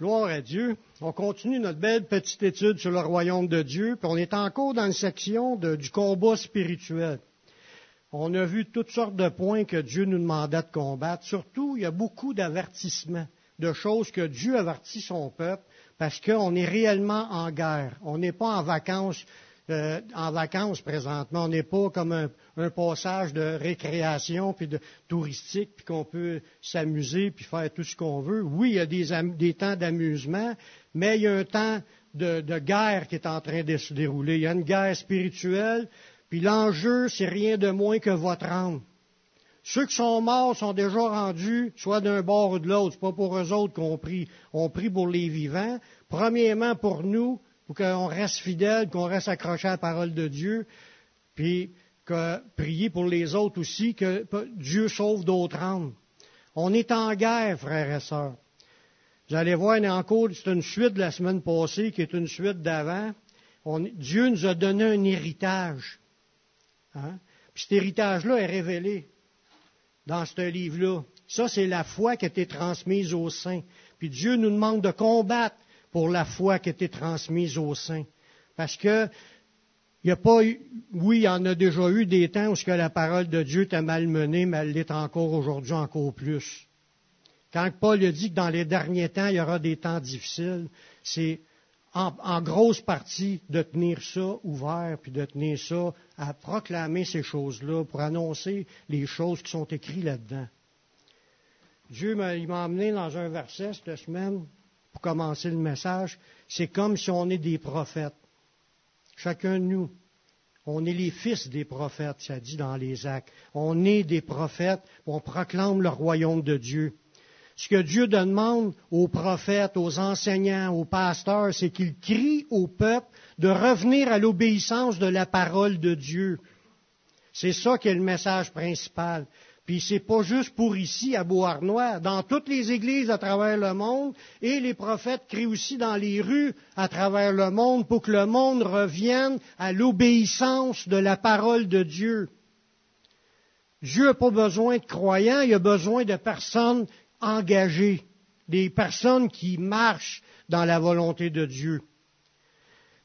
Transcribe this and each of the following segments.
Gloire à Dieu. On continue notre belle petite étude sur le royaume de Dieu, puis on est encore dans une section du combat spirituel. On a vu toutes sortes de points que Dieu nous demandait de combattre. Surtout, il y a beaucoup d'avertissements, de choses que Dieu avertit son peuple, parce qu'on est réellement en guerre. On n'est pas en vacances euh, en vacances présentement. On n'est pas comme un, passage de récréation puis de touristique puis qu'on peut s'amuser puis faire tout ce qu'on veut. Oui, il y a des, temps d'amusement, mais il y a un temps de, guerre qui est en train de se dérouler. Il y a une guerre spirituelle, puis l'enjeu, c'est rien de moins que votre âme. Ceux qui sont morts sont déjà rendus soit d'un bord ou de l'autre. C'est pas pour eux autres qu'on prie. On prie pour les vivants. Premièrement pour nous, pour qu'on reste fidèle, qu'on reste accroché à la parole de Dieu, puis que prier pour les autres aussi, que Dieu sauve d'autres âmes. On est en guerre, frères et sœurs. Vous allez voir, en cours, c'est une suite de la semaine passée qui est une suite d'avant. Dieu nous a donné un héritage. Hein? Puis cet héritage-là est révélé dans ce livre-là. Ça, c'est la foi qui a été transmise aux saints. Puis Dieu nous demande de combattre pour la foi qui été transmise aux saints. Parce que il n'y a pas eu, oui, il y en a déjà eu des temps où ce que la parole de Dieu était malmenée, mais elle l'est encore aujourd'hui encore plus. Quand Paul dit que dans les derniers temps, il y aura des temps difficiles, c'est en, en, grosse partie de tenir ça ouvert, puis de tenir ça à proclamer ces choses-là, pour annoncer les choses qui sont écrites là-dedans. Dieu m'a emmené dans un verset cette semaine pour commencer le message, c'est comme si on est des prophètes. Chacun de nous, on est les fils des prophètes, ça dit dans les actes. On est des prophètes, on proclame le royaume de Dieu. Ce que Dieu demande aux prophètes, aux enseignants, aux pasteurs, c'est qu'ils crient au peuple de revenir à l'obéissance de la parole de Dieu. C'est ça qui est le message principal. Puis c'est pas juste pour ici, à Beauharnois, dans toutes les églises à travers le monde, et les prophètes crient aussi dans les rues à travers le monde pour que le monde revienne à l'obéissance de la parole de Dieu. Dieu n'a pas besoin de croyants, il a besoin de personnes engagées, des personnes qui marchent dans la volonté de Dieu.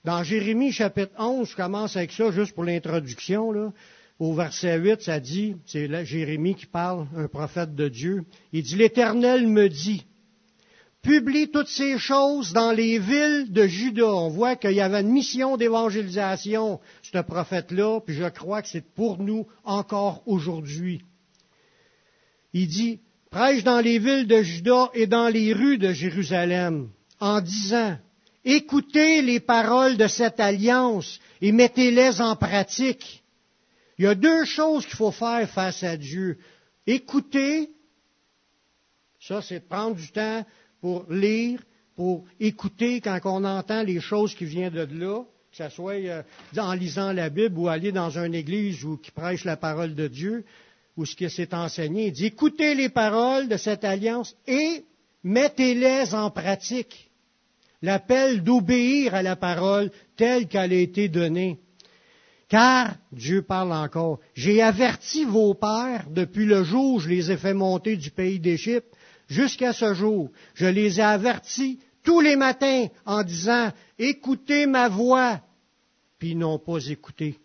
Dans Jérémie chapitre 11, je commence avec ça juste pour l'introduction, au verset 8, ça dit, c'est Jérémie qui parle, un prophète de Dieu, il dit, l'Éternel me dit, publie toutes ces choses dans les villes de Juda. On voit qu'il y avait une mission d'évangélisation, ce prophète-là, puis je crois que c'est pour nous encore aujourd'hui. Il dit, prêche dans les villes de Juda et dans les rues de Jérusalem, en disant, écoutez les paroles de cette alliance et mettez-les en pratique. Il y a deux choses qu'il faut faire face à Dieu. Écouter, ça c'est prendre du temps pour lire, pour écouter quand on entend les choses qui viennent de là, que ce soit euh, en lisant la Bible ou aller dans une église ou qui prêche la parole de Dieu, ou ce qui s'est enseigné. Il écoutez les paroles de cette alliance et mettez-les en pratique. L'appel d'obéir à la parole telle qu'elle a été donnée. Car, Dieu parle encore, j'ai averti vos pères depuis le jour où je les ai fait monter du pays d'Égypte jusqu'à ce jour. Je les ai avertis tous les matins en disant, écoutez ma voix. Puis ils n'ont pas écouté.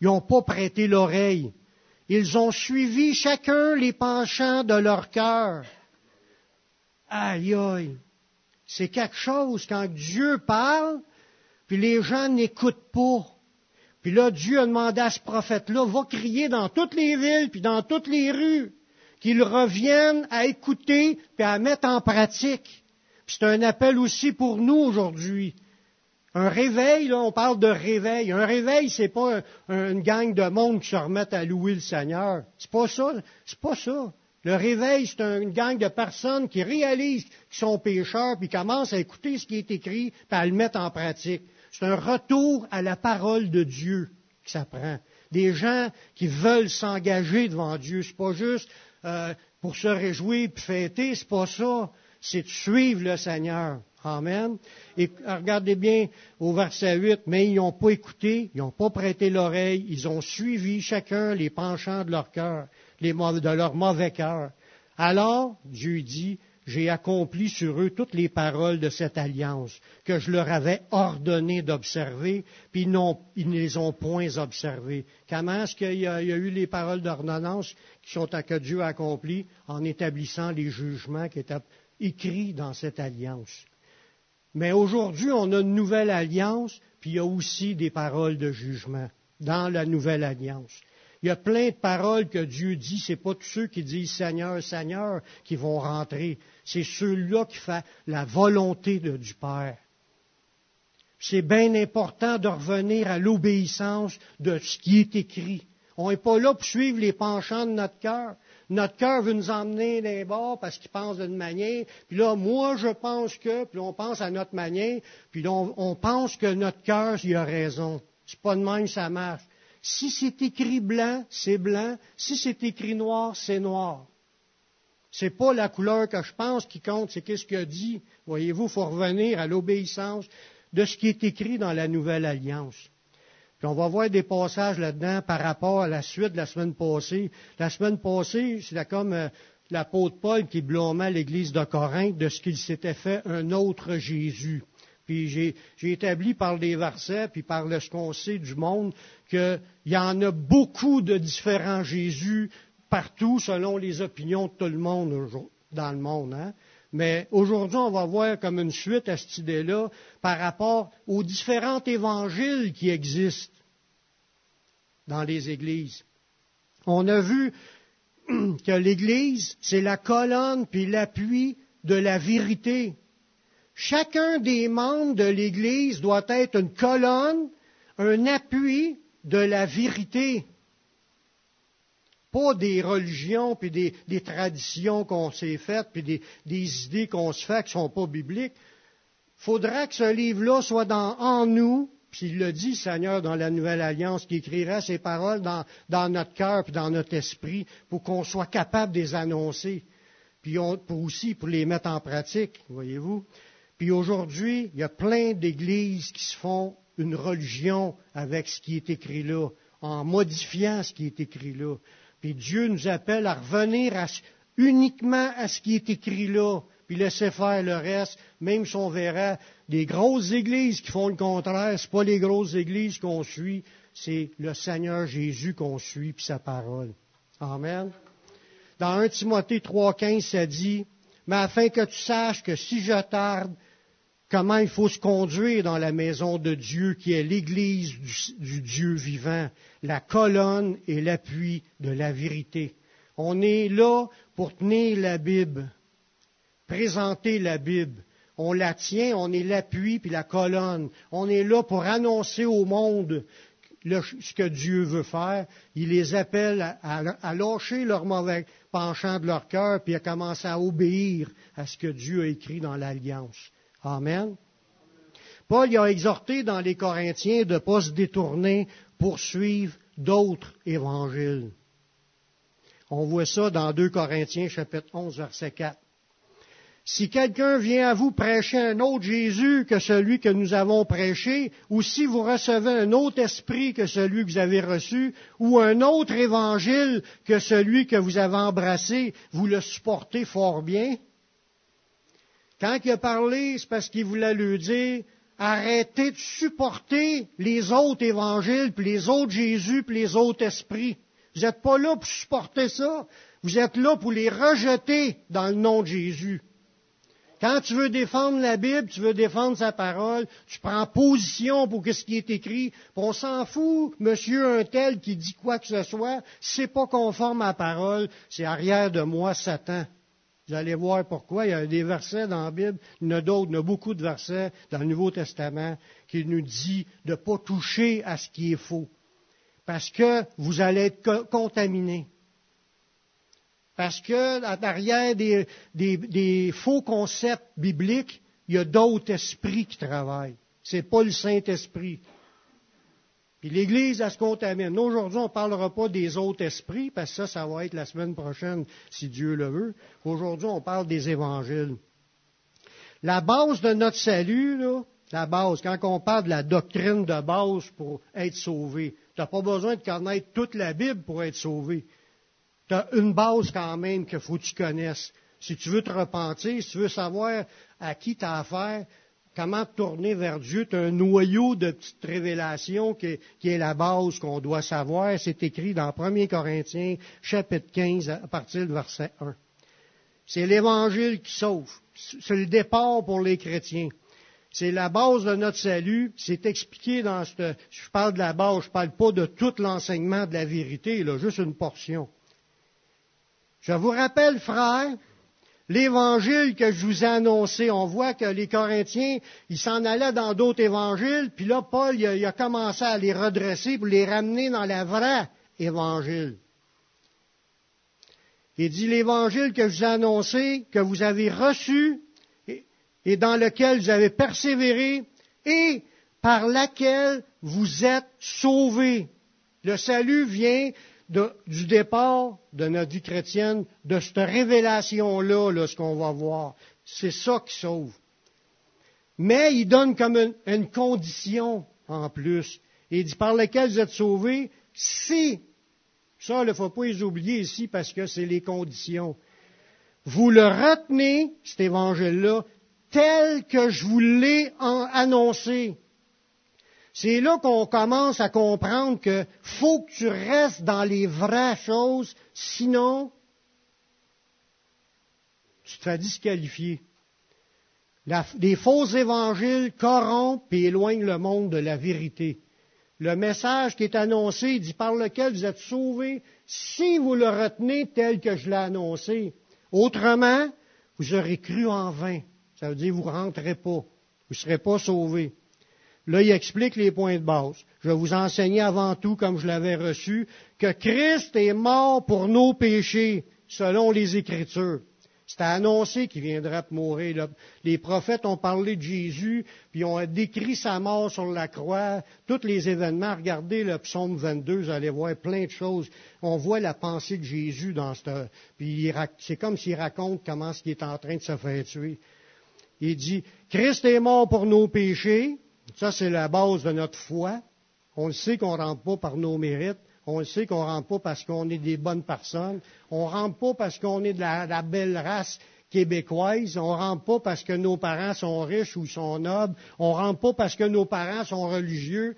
Ils n'ont pas prêté l'oreille. Ils ont suivi chacun les penchants de leur cœur. Aïe aïe. C'est quelque chose quand Dieu parle, puis les gens n'écoutent pas. Puis là, Dieu a demandé à ce prophète-là, va crier dans toutes les villes, puis dans toutes les rues, qu'il revienne à écouter, puis à mettre en pratique. c'est un appel aussi pour nous aujourd'hui. Un réveil, là, on parle de réveil. Un réveil, c'est pas une gang de monde qui se remettent à louer le Seigneur. C'est pas ça. C'est pas ça. Le réveil, c'est une gang de personnes qui réalisent qu'ils sont pécheurs, puis commencent à écouter ce qui est écrit, puis à le mettre en pratique. C'est un retour à la parole de Dieu que ça prend. Des gens qui veulent s'engager devant Dieu. C'est pas juste euh, pour se réjouir et fêter, c'est pas ça. C'est de suivre le Seigneur. Amen. Et regardez bien au verset 8, mais ils n'ont pas écouté, ils n'ont pas prêté l'oreille, ils ont suivi chacun les penchants de leur cœur, de leur mauvais cœur. Alors, Dieu dit, j'ai accompli sur eux toutes les paroles de cette alliance que je leur avais ordonné d'observer, puis ils, ils, ne les ont point observées. Comment est-ce qu'il y, a eu les paroles d'ordonnance qui sont à que Dieu a accompli en établissant les jugements qui étaient écrits dans cette alliance? Mais aujourd'hui, on a une nouvelle alliance, puis il y a aussi des paroles de jugement dans la nouvelle alliance. Il y a plein de paroles que Dieu dit. Ce n'est pas tous ceux qui disent Seigneur, Seigneur qui vont rentrer. C'est ceux-là qui font la volonté du Père. C'est bien important de revenir à l'obéissance de ce qui est écrit. On n'est pas là pour suivre les penchants de notre cœur. Notre cœur veut nous emmener les bords parce qu'il pense d'une manière. Puis là, moi, je pense que, puis on pense à notre manière, puis on, pense que notre cœur, il a raison. C'est pas de même ça marche. Si c'est écrit blanc, c'est blanc. Si c'est écrit noir, c'est noir. C'est pas la couleur que je pense qui compte, c'est qu'est-ce qu'il a dit. Voyez-vous, il faut revenir à l'obéissance de ce qui est écrit dans la Nouvelle Alliance. Puis on va voir des passages là-dedans par rapport à la suite de la semaine passée. La semaine passée, c'est comme euh, l'apôtre Paul qui blâmait l'Église de Corinthe de ce qu'il s'était fait un autre Jésus. Puis j'ai, établi par des versets, puis par ce qu'on sait du monde, qu'il y en a beaucoup de différents Jésus partout, selon les opinions de tout le monde dans le monde. Hein. Mais aujourd'hui, on va voir comme une suite à cette idée-là par rapport aux différents évangiles qui existent dans les églises. On a vu que l'Église, c'est la colonne puis l'appui de la vérité. Chacun des membres de l'Église doit être une colonne, un appui de la vérité. Pas des religions, puis des, traditions qu'on s'est faites, puis des, idées qu'on se fait qui ne sont pas bibliques. Il faudra que ce livre-là soit en nous, puis il le dit, Seigneur, dans la Nouvelle Alliance, qui écrira ces paroles dans, notre cœur puis dans notre esprit pour qu'on soit capable de les annoncer, puis pour aussi pour les mettre en pratique, voyez-vous. Puis aujourd'hui, il y a plein d'églises qui se font une religion avec ce qui est écrit là, en modifiant ce qui est écrit là. Puis Dieu nous appelle à revenir uniquement à ce qui est écrit là, puis laisser faire le reste, même si on verra des grosses églises qui font le contraire, ce pas les grosses églises qu'on suit, c'est le Seigneur Jésus qu'on suit, puis sa parole. Amen. Dans 1 Timothée 3,15, ça dit, mais afin que tu saches que si je tarde, comment il faut se conduire dans la maison de Dieu qui est l'Église du, Dieu vivant, la colonne et l'appui de la vérité. On est là pour tenir la Bible, présenter la Bible. On la tient, on est l'appui puis la colonne. On est là pour annoncer au monde ce que Dieu veut faire. Il les appelle à, lâcher leur mauvais penchant de leur cœur puis à commencer à obéir à ce que Dieu a écrit dans l'Alliance. Amen. Paul a exhorté dans les Corinthiens de ne pas se détourner pour suivre d'autres évangiles. On voit ça dans 2 Corinthiens chapitre 11 verset 4. Si quelqu'un vient à vous prêcher un autre Jésus que celui que nous avons prêché, ou si vous recevez un autre esprit que celui que vous avez reçu, ou un autre évangile que celui que vous avez embrassé, vous le supportez fort bien, quand il a parlé, c'est parce qu'il voulait lui dire, arrêtez de supporter les autres évangiles, puis les autres Jésus, puis les autres esprits. Vous n'êtes pas là pour supporter ça. Vous êtes là pour les rejeter dans le nom de Jésus. Quand tu veux défendre la Bible, tu veux défendre sa parole, tu prends position pour ce qui est écrit. On s'en fout, monsieur un tel qui dit quoi que ce soit, c'est pas conforme à la parole, c'est arrière de moi Satan. Vous allez voir pourquoi. Il y a des versets dans la Bible, il y en a d'autres, il y en a beaucoup de versets dans le Nouveau Testament qui nous dit de ne pas toucher à ce qui est faux. Parce que vous allez être contaminé. Parce que, derrière des, des, faux concepts bibliques, il y a d'autres esprits qui travaillent. Ce n'est pas le Saint-Esprit. Puis l'Église, elle se contamine. Aujourd'hui, on ne parlera pas des autres esprits, parce que ça, ça va être la semaine prochaine, si Dieu le veut. Aujourd'hui, on parle des évangiles. La base de notre salut, là, la base, quand on parle de la doctrine de base pour être sauvé, tu n'as pas besoin de connaître toute la Bible pour être sauvé. Tu as une base quand même qu'il faut que tu connaisses. Si tu veux te repentir, si tu veux savoir à qui tu as affaire, comment tourner vers Dieu, as un noyau de petites révélations qui est, la base qu'on doit savoir. C'est écrit dans 1 Corinthiens, chapitre 15, à partir du verset 1. C'est l'Évangile qui sauve. C'est le départ pour les chrétiens. C'est la base de notre salut. C'est expliqué dans ce. Je parle de la base, je ne parle pas de tout l'enseignement de la vérité, là, juste une portion. Je vous rappelle, frères, l'évangile que je vous ai annoncé. On voit que les Corinthiens, ils s'en allaient dans d'autres évangiles, puis là, Paul, il a, commencé à les redresser pour les ramener dans la vraie évangile. Il dit l'évangile que je vous ai annoncé, que vous avez reçu, et dans lequel vous avez persévéré, et par laquelle vous êtes sauvés. Le salut vient du départ de notre vie chrétienne, de cette révélation-là, ce qu'on va voir. C'est ça qui sauve. Mais il donne comme une, condition en plus. Il dit par laquelle vous êtes sauvés, si, ça, il ne faut pas les oublier ici parce que c'est les conditions. Vous le retenez, cet évangile-là, tel que je vous l'ai annoncé. C'est là qu'on commence à comprendre que faut que tu restes dans les vraies choses, sinon tu te fais disqualifier. les faux évangiles corrompent et éloignent le monde de la vérité. Le message qui est annoncé, dit par lequel vous êtes sauvés, si vous le retenez tel que je l'ai annoncé. Autrement, vous aurez cru en vain. Ça veut dire vous ne rentrez pas. Vous ne serez pas sauvés. Là, il explique les points de base. Je vais vous enseigner avant tout, comme je l'avais reçu, que Christ est mort pour nos péchés, selon les Écritures. C'était annoncé qu'il viendrait mourir. Les prophètes ont parlé de Jésus, puis ont décrit sa mort sur la croix, tous les événements. Regardez le psaume 22, vous allez voir plein de choses. On voit la pensée de Jésus dans ce... Puis c'est comme s'il raconte comment il est en train de se faire tuer. Il dit, Christ est mort pour nos péchés, ça, c'est la base de notre foi. On le sait qu'on ne rentre pas par nos mérites. On le sait qu'on ne rentre pas parce qu'on est des bonnes personnes. On ne rentre pas parce qu'on est de la, belle race québécoise. On ne rentre pas parce que nos parents sont riches ou sont nobles. On ne rentre pas parce que nos parents sont religieux.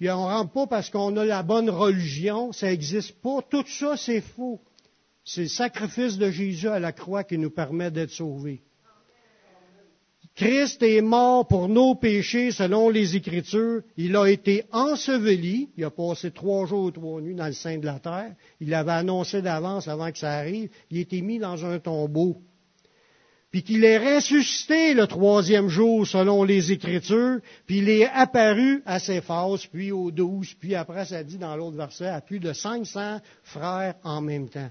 On ne rentre pas parce qu'on a la bonne religion. Ça n'existe pas. Tout ça, c'est faux. C'est le sacrifice de Jésus à la croix qui nous permet d'être sauvés. Christ est mort pour nos péchés selon les Écritures. Il a été enseveli. Il a passé trois jours ou trois nuits dans le sein de la terre. Il l'avait annoncé d'avance avant que ça arrive. Il a été mis dans un tombeau. Puis qu'il est ressuscité le troisième jour selon les Écritures. Puis il est apparu à ses faces, puis aux douze, puis après ça dit dans l'autre verset à plus de 500 frères en même temps.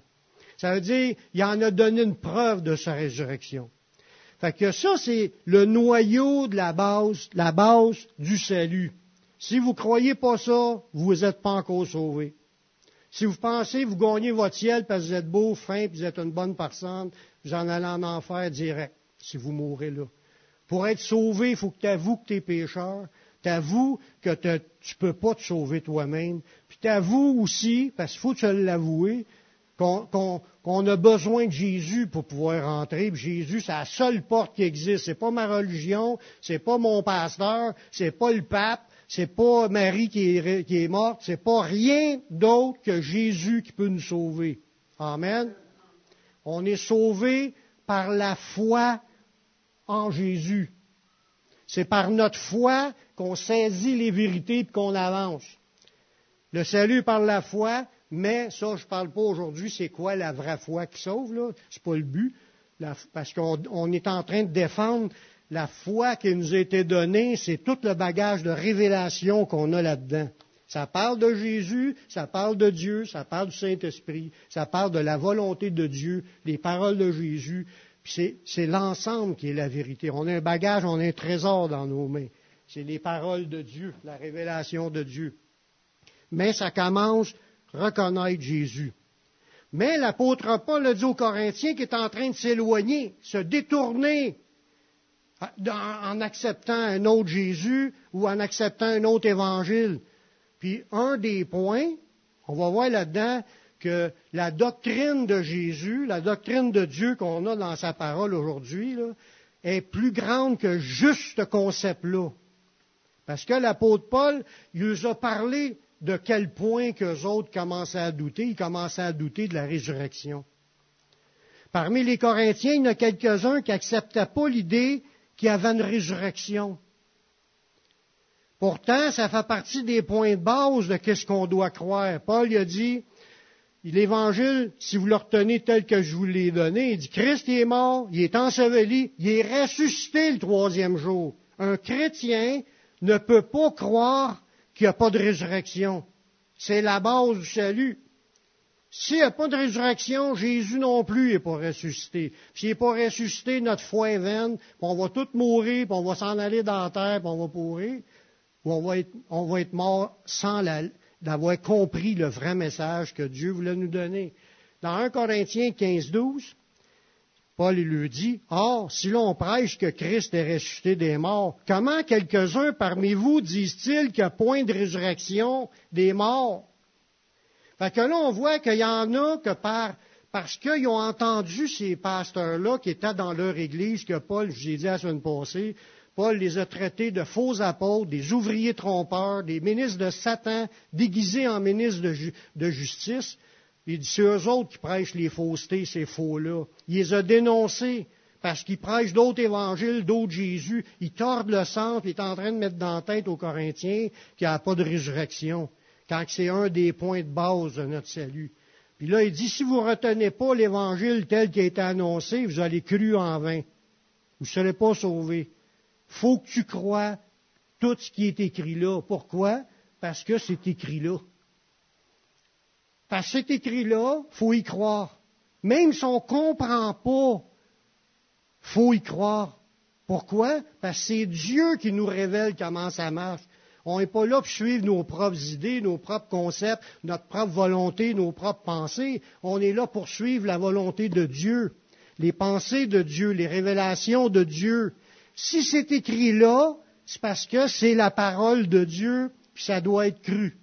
Ça veut dire, il en a donné une preuve de sa résurrection. Fait que ça, c'est le noyau de la base, la base du salut. Si vous ne croyez pas ça, vous n'êtes pas encore sauvés. Si vous pensez vous gagnez votre ciel parce que vous êtes beau, fin, puis vous êtes une bonne personne, vous en allez en enfer direct, si vous mourrez là. Pour être sauvé, il faut que tu avoues que tu es pécheur, tu avoues que tu ne peux pas te sauver toi-même, puis tu avoues aussi, parce qu'il faut te l'avouer, qu'on a besoin de Jésus pour pouvoir rentrer. Jésus, c'est la seule porte qui existe. C'est pas ma religion, c'est pas mon pasteur, c'est pas le pape, c'est pas Marie qui est, qui est morte, c'est pas rien d'autre que Jésus qui peut nous sauver. Amen. On est sauvé par la foi en Jésus. C'est par notre foi qu'on saisit les vérités et qu'on avance. Le salut par la foi, mais ça, je ne parle pas aujourd'hui, c'est quoi la vraie foi qui sauve, là? C'est pas le but. parce qu'on est en train de défendre la foi qui nous a été donnée, c'est tout le bagage de révélation qu'on a là-dedans. Ça parle de Jésus, ça parle de Dieu, ça parle du Saint-Esprit, ça parle de la volonté de Dieu, les paroles de Jésus. C'est l'ensemble qui est la vérité. On a un bagage, on a un trésor dans nos mains. C'est les paroles de Dieu, la révélation de Dieu. Mais ça commence reconnaître Jésus. Mais l'apôtre Paul a dit aux Corinthiens qu'il est en train de s'éloigner, se détourner en acceptant un autre Jésus ou en acceptant un autre évangile. Puis un des points, on va voir là-dedans que la doctrine de Jésus, la doctrine de Dieu qu'on a dans sa parole aujourd'hui, est plus grande que juste ce concept-là. Parce que l'apôtre Paul, il nous a parlé de quel point qu'eux autres commençaient à douter. Ils commençaient à douter de la résurrection. Parmi les Corinthiens, il y en a quelques-uns qui n'acceptaient pas l'idée qu'il y avait une résurrection. Pourtant, ça fait partie des points de base de qu'est-ce qu'on doit croire. Paul a dit, l'Évangile, si vous le retenez tel que je vous l'ai donné, il dit, Christ est mort, il est enseveli, il est ressuscité le troisième jour. Un chrétien ne peut pas croire qu'il n'y a pas de résurrection. C'est la base du salut. S'il n'y a pas de résurrection, Jésus non plus n'est pas ressuscité. S'il n'est pas ressuscité, notre foi est vaine, on va tous mourir, puis on va s'en aller dans la terre, puis on va pourrir, ou on va être, on va être mort sans d'avoir compris le vrai message que Dieu voulait nous donner. Dans 1 Corinthiens 15, 12, Paul lui dit, Or, si l'on prêche que Christ est ressuscité des morts, comment quelques-uns parmi vous disent-ils qu'il n'y a point de résurrection des morts? Fait que là, on voit qu'il y en a que par, parce qu'ils ont entendu ces pasteurs-là qui étaient dans leur église, que Paul, j'ai dit la semaine passée, Paul les a traités de faux apôtres, des ouvriers trompeurs, des ministres de Satan déguisés en ministres de, de justice. Il dit, c'est eux autres qui prêchent les faussetés, ces faux-là. Il les a dénoncés parce qu'ils prêchent d'autres évangiles, d'autres Jésus. Ils tordent le centre, il est en train de mettre dans tête aux Corinthiens qu'il n'y a pas de résurrection, quand c'est un des points de base de notre salut. Puis là, il dit, si vous ne retenez pas l'évangile tel qu'il a été annoncé, vous allez cru en vain. Vous ne serez pas sauvés. faut que tu crois tout ce qui est écrit là. Pourquoi? Parce que c'est écrit là. Parce que cet écrit-là, faut y croire. Même si on ne comprend pas, faut y croire. Pourquoi? Parce que c'est Dieu qui nous révèle comment ça marche. On n'est pas là pour suivre nos propres idées, nos propres concepts, notre propre volonté, nos propres pensées. On est là pour suivre la volonté de Dieu, les pensées de Dieu, les révélations de Dieu. Si c'est écrit là, c'est parce que c'est la parole de Dieu, puis ça doit être cru.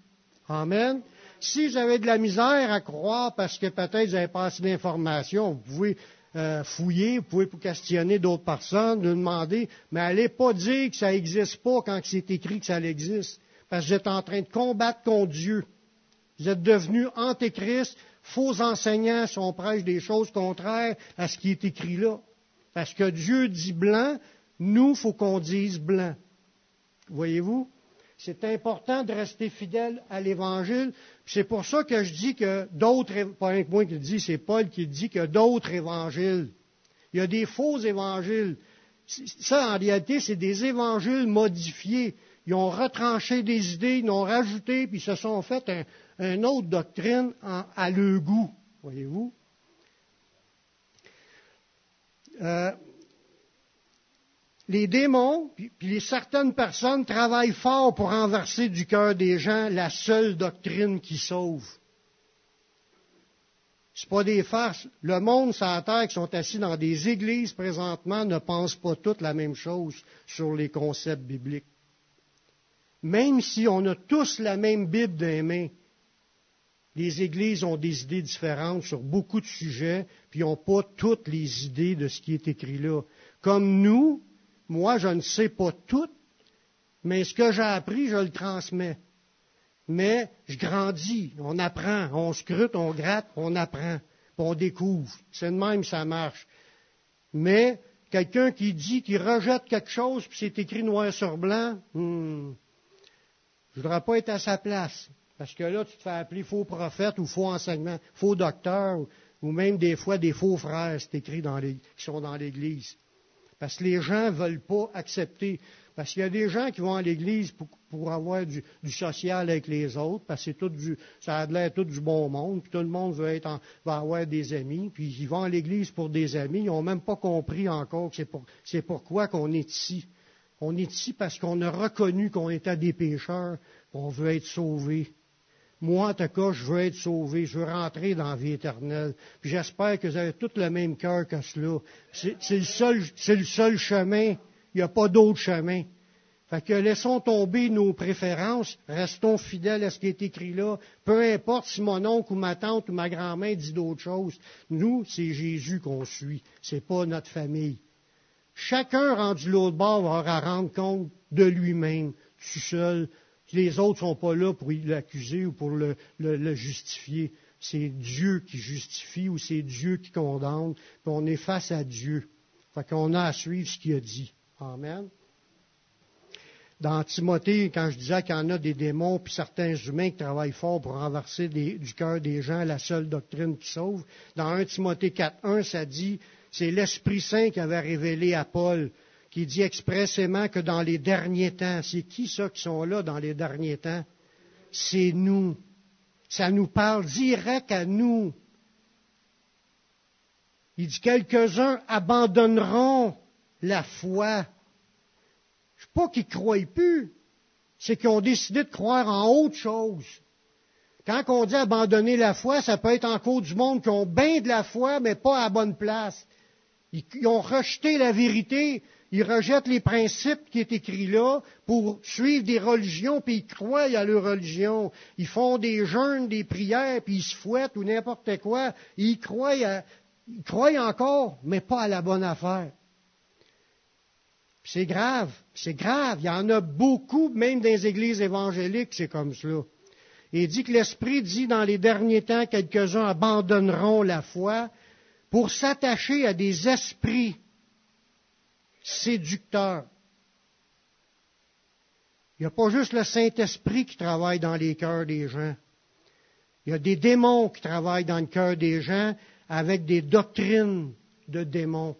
Amen si j'avais de la misère à croire parce que peut-être j'avais pas assez d'informations, vous pouvez euh, fouiller, vous pouvez questionner d'autres personnes, demander, mais allez pas dire que ça n'existe pas quand c'est écrit que ça existe, parce que vous êtes en train de combattre contre Dieu. Vous êtes devenus antéchrist, faux enseignants si on prêche des choses contraires à ce qui est écrit là. Parce que Dieu dit blanc, nous, faut qu'on dise blanc. Voyez-vous? C'est important de rester fidèle à l'Évangile. C'est pour ça que je dis que d'autres, pas un point qui le dit, c'est Paul qui dit a d'autres évangiles. Il y a des faux évangiles. Ça, en réalité, c'est des évangiles modifiés. Ils ont retranché des idées, ils ont rajouté, puis ils se sont fait un, une autre doctrine à leur goût. Voyez-vous? Euh, les démons, puis, les certaines personnes travaillent fort pour renverser du cœur des gens la seule doctrine qui sauve. Ce pas des farces. Le monde sur terre qui sont assis dans des églises présentement ne pense pas toutes la même chose sur les concepts bibliques. Même si on a tous la même Bible dans les mains, les églises ont des idées différentes sur beaucoup de sujets, puis n'ont pas toutes les idées de ce qui est écrit là. Comme nous, moi, je ne sais pas tout, mais ce que j'ai appris, je le transmets. Mais je grandis, on apprend, on scrute, on gratte, on apprend, on découvre. C'est de même, ça marche. Mais quelqu'un qui dit, qui rejette quelque chose, puis c'est écrit noir sur blanc, hmm, je ne voudrais pas être à sa place. Parce que là, tu te fais appeler faux prophète ou faux enseignement, faux docteur, ou, même des fois des faux frères, c'est écrit dans les, qui sont dans l'Église. Parce que les gens ne veulent pas accepter. Parce qu'il y a des gens qui vont à l'église pour, avoir du, social avec les autres, parce que tout du, ça a l'air tout du bon monde, puis tout le monde veut, être va avoir des amis, puis ils vont à l'église pour des amis, ils n'ont même pas compris encore que c'est, c'est pourquoi qu'on est ici. On est ici parce qu'on a reconnu qu'on était des pécheurs, qu'on veut être sauvés. Moi, en tout cas, je veux être sauvé, je veux rentrer dans la vie éternelle. Puis j'espère que vous avez tout le même cœur que cela. C'est, le seul, le seul chemin. Il n'y a pas d'autre chemin. Fait que laissons tomber nos préférences, restons fidèles à ce qui est écrit là. Peu importe si mon oncle ou ma tante ou ma grand-mère dit d'autres choses. Nous, c'est Jésus qu'on suit. C'est pas notre famille. Chacun rendu l'autre bord va rendre compte de lui-même, tout seul. Les autres sont pas là pour l'accuser ou pour le, justifier. C'est Dieu qui justifie ou c'est Dieu qui condamne. On est face à Dieu. Fait qu'on a à suivre ce qu'il a dit. Amen dans Timothée, quand je disais qu'il y en a des démons, puis certains humains qui travaillent fort pour renverser du cœur des gens la seule doctrine qui sauve, dans 1 Timothée 4.1, ça dit, c'est l'Esprit Saint qui avait révélé à Paul, qui dit expressément que dans les derniers temps, c'est qui ceux qui sont là dans les derniers temps? C'est nous. Ça nous parle direct à nous. Il dit quelques-uns abandonneront la foi pas qu'ils croient plus, c'est qu'ils ont décidé de croire en autre chose. Quand on dit abandonner la foi, ça peut être en cause du monde qui ont bien de la foi, mais pas à la bonne place. Ils, ont rejeté la vérité, ils rejettent les principes qui est écrits là pour suivre des religions, puis ils croient à leur religion. Ils font des jeûnes, des prières, puis ils se fouettent ou n'importe quoi. Ils croient, ils croient encore, mais pas à la bonne affaire. C'est grave, c'est grave. Il y en a beaucoup, même dans les églises évangéliques, c'est comme cela. il dit que l'Esprit dit dans les derniers temps, quelques-uns abandonneront la foi pour s'attacher à des esprits séducteurs. Il n'y a pas juste le Saint-Esprit qui travaille dans les cœurs des gens. Il y a des démons qui travaillent dans le cœur des gens avec des doctrines de démons.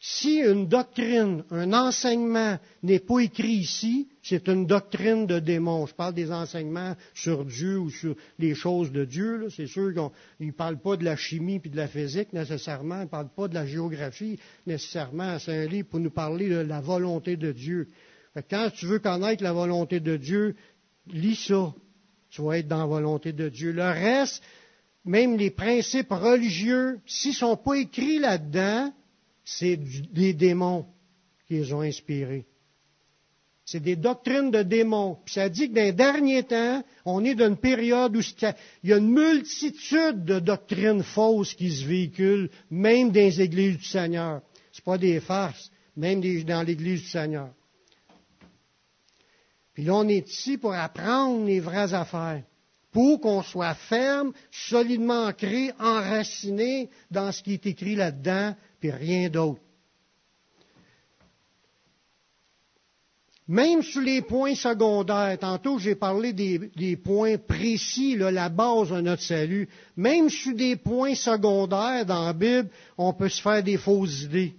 Si une doctrine, un enseignement n'est pas écrit ici, c'est une doctrine de démon. Je parle des enseignements sur Dieu ou sur les choses de Dieu. C'est sûr qu'ils ne parlent pas de la chimie et de la physique nécessairement, ils ne parlent pas de la géographie nécessairement. C'est un livre pour nous parler de la volonté de Dieu. quand tu veux connaître la volonté de Dieu, lis ça. Tu vas être dans la volonté de Dieu. Le reste, même les principes religieux, s'ils ne sont pas écrits là-dedans, c'est des démons qui les ont inspirés. C'est des doctrines de démons. Puis ça dit que dans les derniers temps, on est dans une période où il y a une multitude de doctrines fausses qui se véhiculent, même dans les églises du Seigneur. Ce pas des farces, même dans l'église du Seigneur. Puis là, on est ici pour apprendre les vraies affaires, pour qu'on soit ferme, solidement ancré, enraciné dans ce qui est écrit là-dedans, puis rien d'autre. Même sur les points secondaires, tantôt j'ai parlé des, points précis, la base de notre salut, même sur des points secondaires dans la Bible, on peut se faire des fausses idées.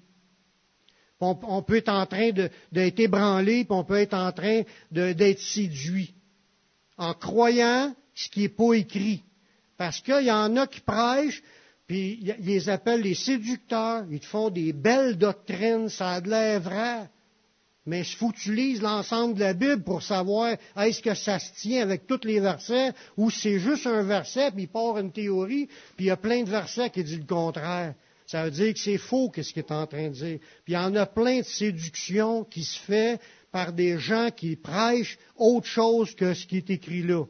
On, peut être en train d'être ébranlé, puis on peut être en train d'être séduit, en croyant ce qui n'est pas écrit. Parce qu'il y en a qui prêchent, puis ils les appellent les séducteurs. Ils te font des belles doctrines, ça a de l'air vrai. Mais il faut que l'ensemble de la Bible pour savoir est-ce que ça se tient avec tous les versets ou c'est juste un verset, puis il part une théorie, puis il y a plein de versets qui disent le contraire. Ça veut dire que c'est faux, qu'est-ce qu'il est en train de dire. Puis il y en a plein de séductions qui se fait par des gens qui prêchent autre chose que ce qui est écrit là.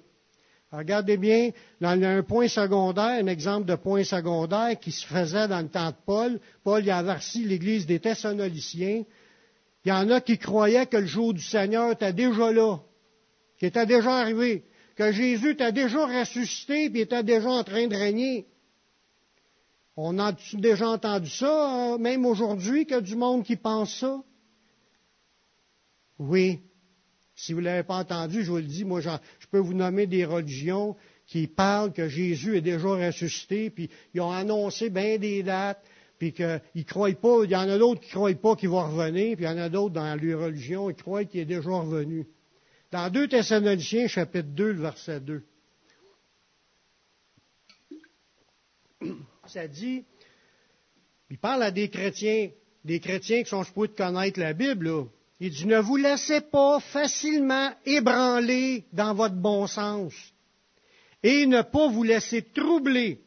Regardez bien, dans un point secondaire, un exemple de point secondaire qui se faisait dans le temps de Paul. Paul y a averti l'église des Thessaloniciens. Il y en a qui croyaient que le jour du Seigneur était déjà là, qu'il était déjà arrivé, que Jésus était déjà ressuscité et était déjà en train de régner. On a déjà entendu ça, hein, même aujourd'hui, qu'il y a du monde qui pense ça? Oui, si vous ne l'avez pas entendu, je vous le dis, moi, peux vous nommer des religions qui parlent que Jésus est déjà ressuscité, puis ils ont annoncé bien des dates, puis qu'ils croient pas. Il y en a d'autres qui ne croient pas qu'il va revenir, puis il y en a d'autres dans les religions qui croient qu'il est déjà revenu. Dans 2 Thessaloniciens, chapitre 2, le verset 2, ça dit, il parle à des chrétiens, des chrétiens qui sont supposés de connaître la Bible, là. Il dit, ne vous laissez pas facilement ébranler dans votre bon sens et ne pas vous laisser troubler.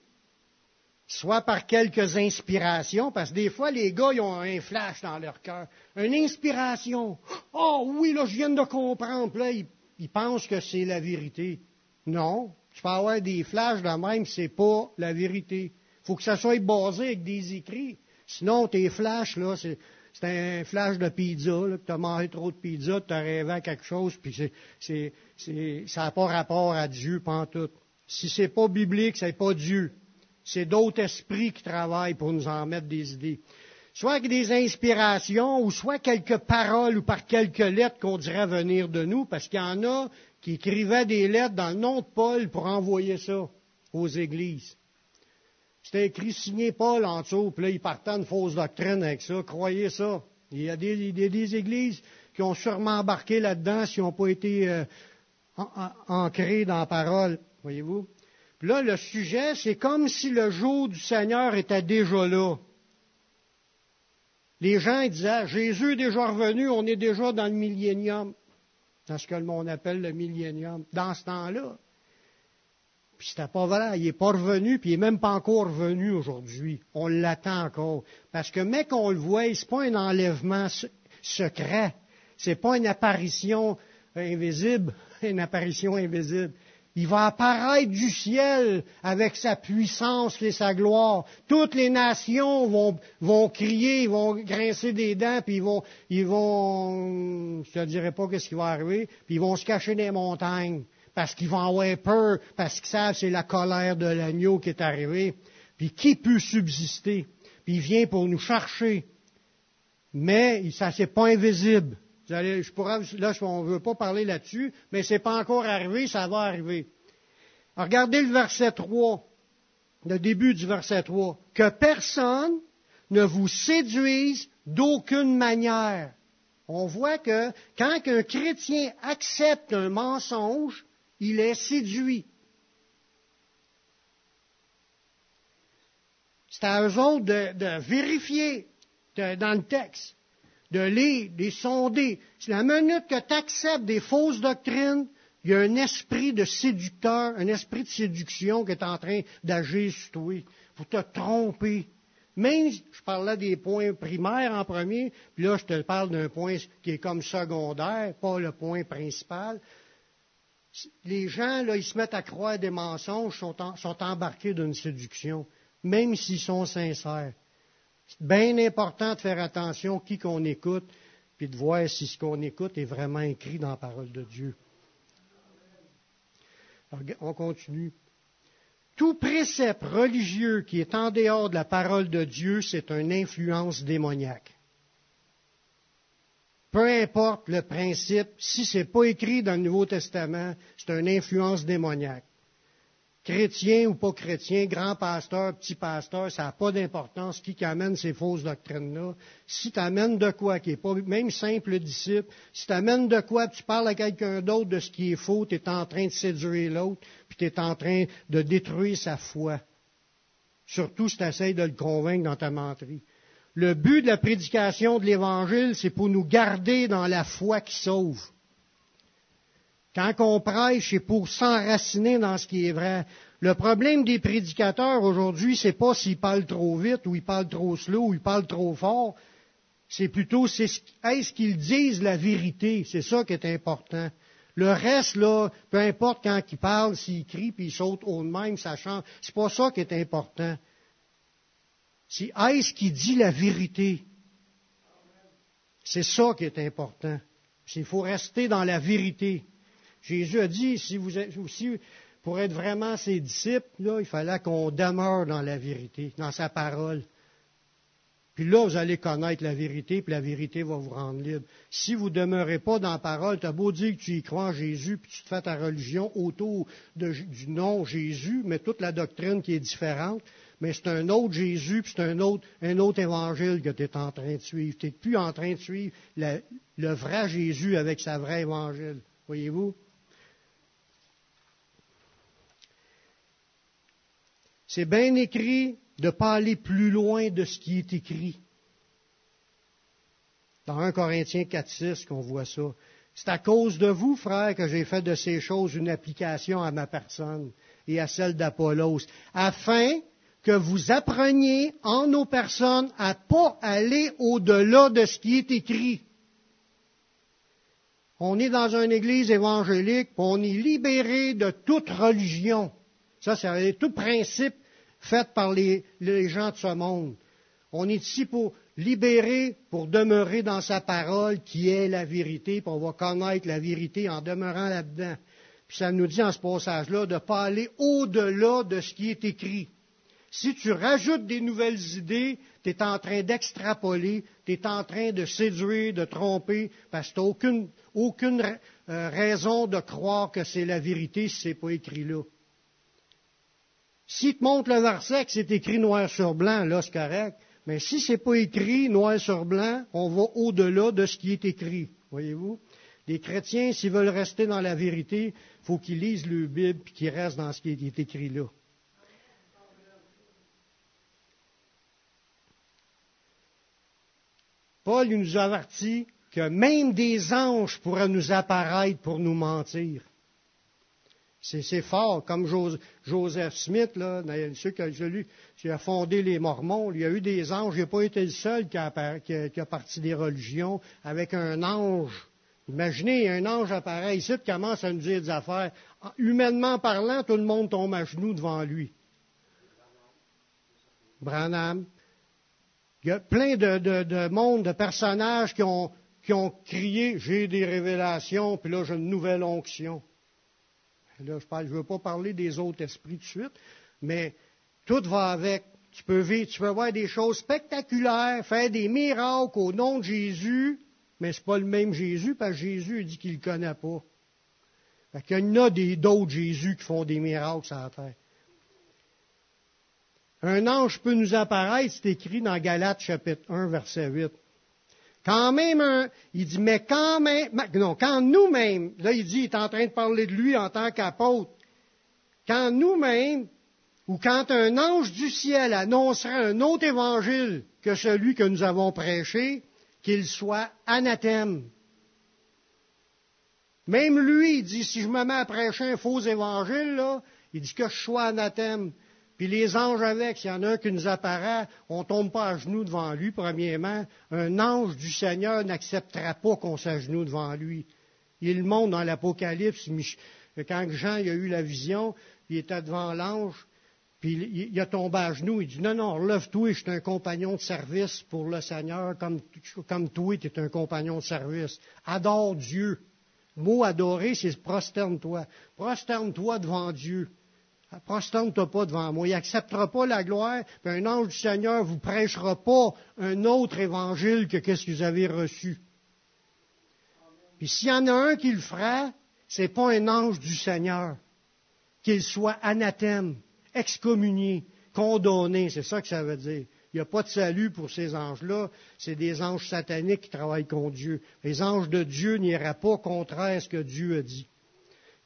soit par quelques inspirations, parce que des fois, les gars, ils ont un flash dans leur cœur. Une inspiration. Oh oui, là, je viens de comprendre. Là, ils, ils pensent que c'est la vérité. Non. Tu peux avoir des flashs de même, c'est pas la vérité. Faut que ça soit basé avec des écrits. Sinon, tes flashs, là, c'est, un flash de pizza, là, tu as mangé trop de pizza, tu as rêvé à quelque chose, puis c'est, c'est, c'est, ça n'a pas rapport à Dieu, pas tout. Si c'est pas biblique, c'est pas Dieu. C'est d'autres esprits qui travaillent pour nous en mettre des idées. Soit avec des inspirations, ou soit quelques paroles ou par quelques lettres qu'on dirait venir de nous, parce qu'il y en a qui écrivaient des lettres dans le nom de Paul pour envoyer ça aux églises. C'était écrit signé Paul en dessous, puis là, ils partaient une fausse doctrine avec ça. Croyez ça. Il y a des, des, églises qui ont sûrement embarqué là-dedans s'ils n'ont pas été euh, ancrés dans la parole. Voyez-vous? Puis là, le sujet, c'est comme si le jour du Seigneur était déjà là. Les gens disaient, Jésus est déjà revenu, on est déjà dans le millénium, dans ce que le monde appelle le millénium, dans ce temps-là. Puis c'était pas vrai, il n'est pas revenu, puis il n'est même pas encore revenu aujourd'hui. On l'attend encore. Parce que, mec, qu'on le voit, c'est pas un enlèvement secret. C'est pas une apparition invisible, une apparition invisible. Il va apparaître du ciel avec sa puissance et sa gloire. Toutes les nations vont, vont crier, vont grincer des dents, puis ils vont, ils vont, je ne dirais pas qu'est-ce qui va arriver, puis ils vont se cacher les montagnes, parce qu'ils vont avoir peur, parce qu'ils savent que c'est la colère de l'agneau qui est arrivée. Puis qui peut subsister? Puis il vient pour nous chercher. Mais ça, c'est pas invisible je pourrais, là, on ne veut pas parler là-dessus, mais ce n'est pas encore arrivé, ça va arriver. regardez le verset 3, le début du verset 3. Que personne ne vous séduise d'aucune manière. On voit que quand un chrétien accepte un mensonge, il est séduit. C'est à eux autres de, vérifier dans le texte de les, les sonder. La minute que tu acceptes des fausses doctrines, il y a un esprit de séducteur, un esprit de séduction qui est en train d'agir sur toi pour te tromper. Même, je parlais des points primaires en premier, puis là, je te parle d'un point qui est comme secondaire, pas le point principal. Les gens, là, ils se mettent à croire des mensonges, sont, embarqués d'une séduction, même s'ils sont sincères. C'est bien important de faire attention à qui qu'on écoute, puis de voir si ce qu'on écoute est vraiment écrit dans la parole de Dieu. on continue. Tout précepte religieux qui est en dehors de la parole de Dieu, c'est une influence démoniaque. Peu importe le principe, si ce n'est pas écrit dans le Nouveau Testament, c'est une influence démoniaque chrétien ou pas chrétien, grand pasteur, petit pasteur, ça n'a pas d'importance qui, qui amène ces fausses doctrines-là. Si tu amènes de quoi qui n'est pas même simple disciple, si tu de quoi, tu parles à quelqu'un d'autre de ce qui est faux, tu es en train de séduire l'autre, puis tu es en train de détruire sa foi. Surtout si tu essaies de le convaincre dans ta menterie. Le but de la prédication de l'Évangile, c'est pour nous garder dans la foi qui sauve. Quand on prêche, c'est pour s'enraciner dans ce qui est vrai. Le problème des prédicateurs aujourd'hui, c'est pas s'ils parlent trop vite ou ils parlent trop slow ou ils parlent trop fort. C'est plutôt, est-ce qu'ils disent la vérité? C'est ça qui est important. Le reste, peu importe quand ils parlent, s'ils crient puis ils sautent au même, ça change. C'est pas ça qui est important. C'est est-ce qu'il dit la vérité? C'est ça qui est important. Il faut rester dans la vérité. Jésus a dit, si vous êtes, pour être vraiment ses disciples, il fallait qu'on demeure dans la vérité, dans sa parole. Puis là, vous allez connaître la vérité, puis la vérité va vous rendre libre. Si vous ne demeurez pas dans la parole, tu as beau dire que tu y crois en Jésus, puis tu te fais ta religion autour du nom Jésus, mais toute la doctrine qui est différente, mais c'est un autre Jésus, puis c'est un autre, un autre évangile que tu es en train de suivre. Tu n'es plus en train de suivre le vrai Jésus avec sa vraie évangile. Voyez-vous? C'est bien écrit de ne pas aller plus loin de ce qui est écrit. Dans 1 Corinthiens 4, 6 qu'on voit ça. C'est à cause de vous, frères, que j'ai fait de ces choses une application à ma personne et à celle d'Apollos, afin que vous appreniez en nos personnes à pas aller au-delà de ce qui est écrit. On est dans une église évangélique, on est libéré de toute religion. Ça, c'est tout principe fait par les, gens de ce monde. On est ici pour libérer, pour demeurer dans sa parole qui est la vérité, puis on va connaître la vérité en demeurant là-dedans. Puis ça nous dit en ce passage-là de ne pas aller au-delà de ce qui est écrit. Si tu rajoutes des nouvelles idées, tu es en train d'extrapoler, tu es en train de séduire, de tromper, parce que tu n'as aucune, euh, raison de croire que c'est la vérité si ce n'est pas écrit là. Si te montre le verset que c'est écrit noir sur blanc, là c'est correct. Mais si ce n'est pas écrit noir sur blanc, on va au-delà de ce qui est écrit. Voyez-vous? Les chrétiens, s'ils veulent rester dans la vérité, il faut qu'ils lisent le Bible et qu'ils restent dans ce qui est écrit là. Paul nous avertit que même des anges pourraient nous apparaître pour nous mentir. C'est fort, comme Joseph Smith, là, ceux que lu, qui a fondé les Mormons, il y a eu des anges, il n'a pas été le seul qui a, qui, a, parti des religions avec un ange. Imaginez, un ange apparaît ici, qui commence à nous dire des affaires. Humainement parlant, tout le monde tombe à genoux devant lui. Branham, il y a plein de, de, de monde, de personnages qui ont, qui ont crié J'ai des révélations, puis là j'ai une nouvelle onction. Là, je ne veux pas parler des autres esprits tout de suite, mais tout va avec. Tu peux vivre, tu peux voir des choses spectaculaires, faire des miracles au nom de Jésus, mais ce n'est pas le même Jésus, parce que Jésus dit qu'il ne le connaît pas. Fait qu'il y en a d'autres Jésus qui font des miracles sur la terre. Un ange peut nous apparaître, c'est écrit dans Galates chapitre 1, verset 8. Quand même un, il dit, mais quand même, non, quand nous-mêmes, là il dit, il est en train de parler de lui en tant qu'apôtre, quand nous-mêmes, ou quand un ange du ciel annoncerait un autre évangile que celui que nous avons prêché, qu'il soit anathème. Même lui, il dit, si je me mets à prêcher un faux évangile, là, il dit que je sois anathème. Puis les anges avec, s'il y en a un qui nous apparaît, on ne tombe pas à genoux devant lui, premièrement. Un ange du Seigneur n'acceptera pas qu'on s'agenouille devant lui. Il montre dans l'Apocalypse, quand Jean a eu la vision, il était devant l'ange, puis il a tombé à genoux, il dit, non, non, lève-toi, je suis un compagnon de service pour le Seigneur, comme, comme toi, tu es un compagnon de service. Adore Dieu. Le mot adorer, c'est prosterne-toi. Prosterne-toi devant Dieu. Prosterne-toi pas devant moi. Il n'acceptera pas la gloire, puis un ange du Seigneur vous prêchera pas un autre évangile que qu'est-ce que vous avez reçu. Puis s'il y en a un qui le fera, c'est pas un ange du Seigneur. Qu'il soit anathème, excommunié, condamné, c'est ça que ça veut dire. Il n'y a pas de salut pour ces anges-là. C'est des anges sataniques qui travaillent contre Dieu. Les anges de Dieu n'iraient pas contraire à ce que Dieu a dit.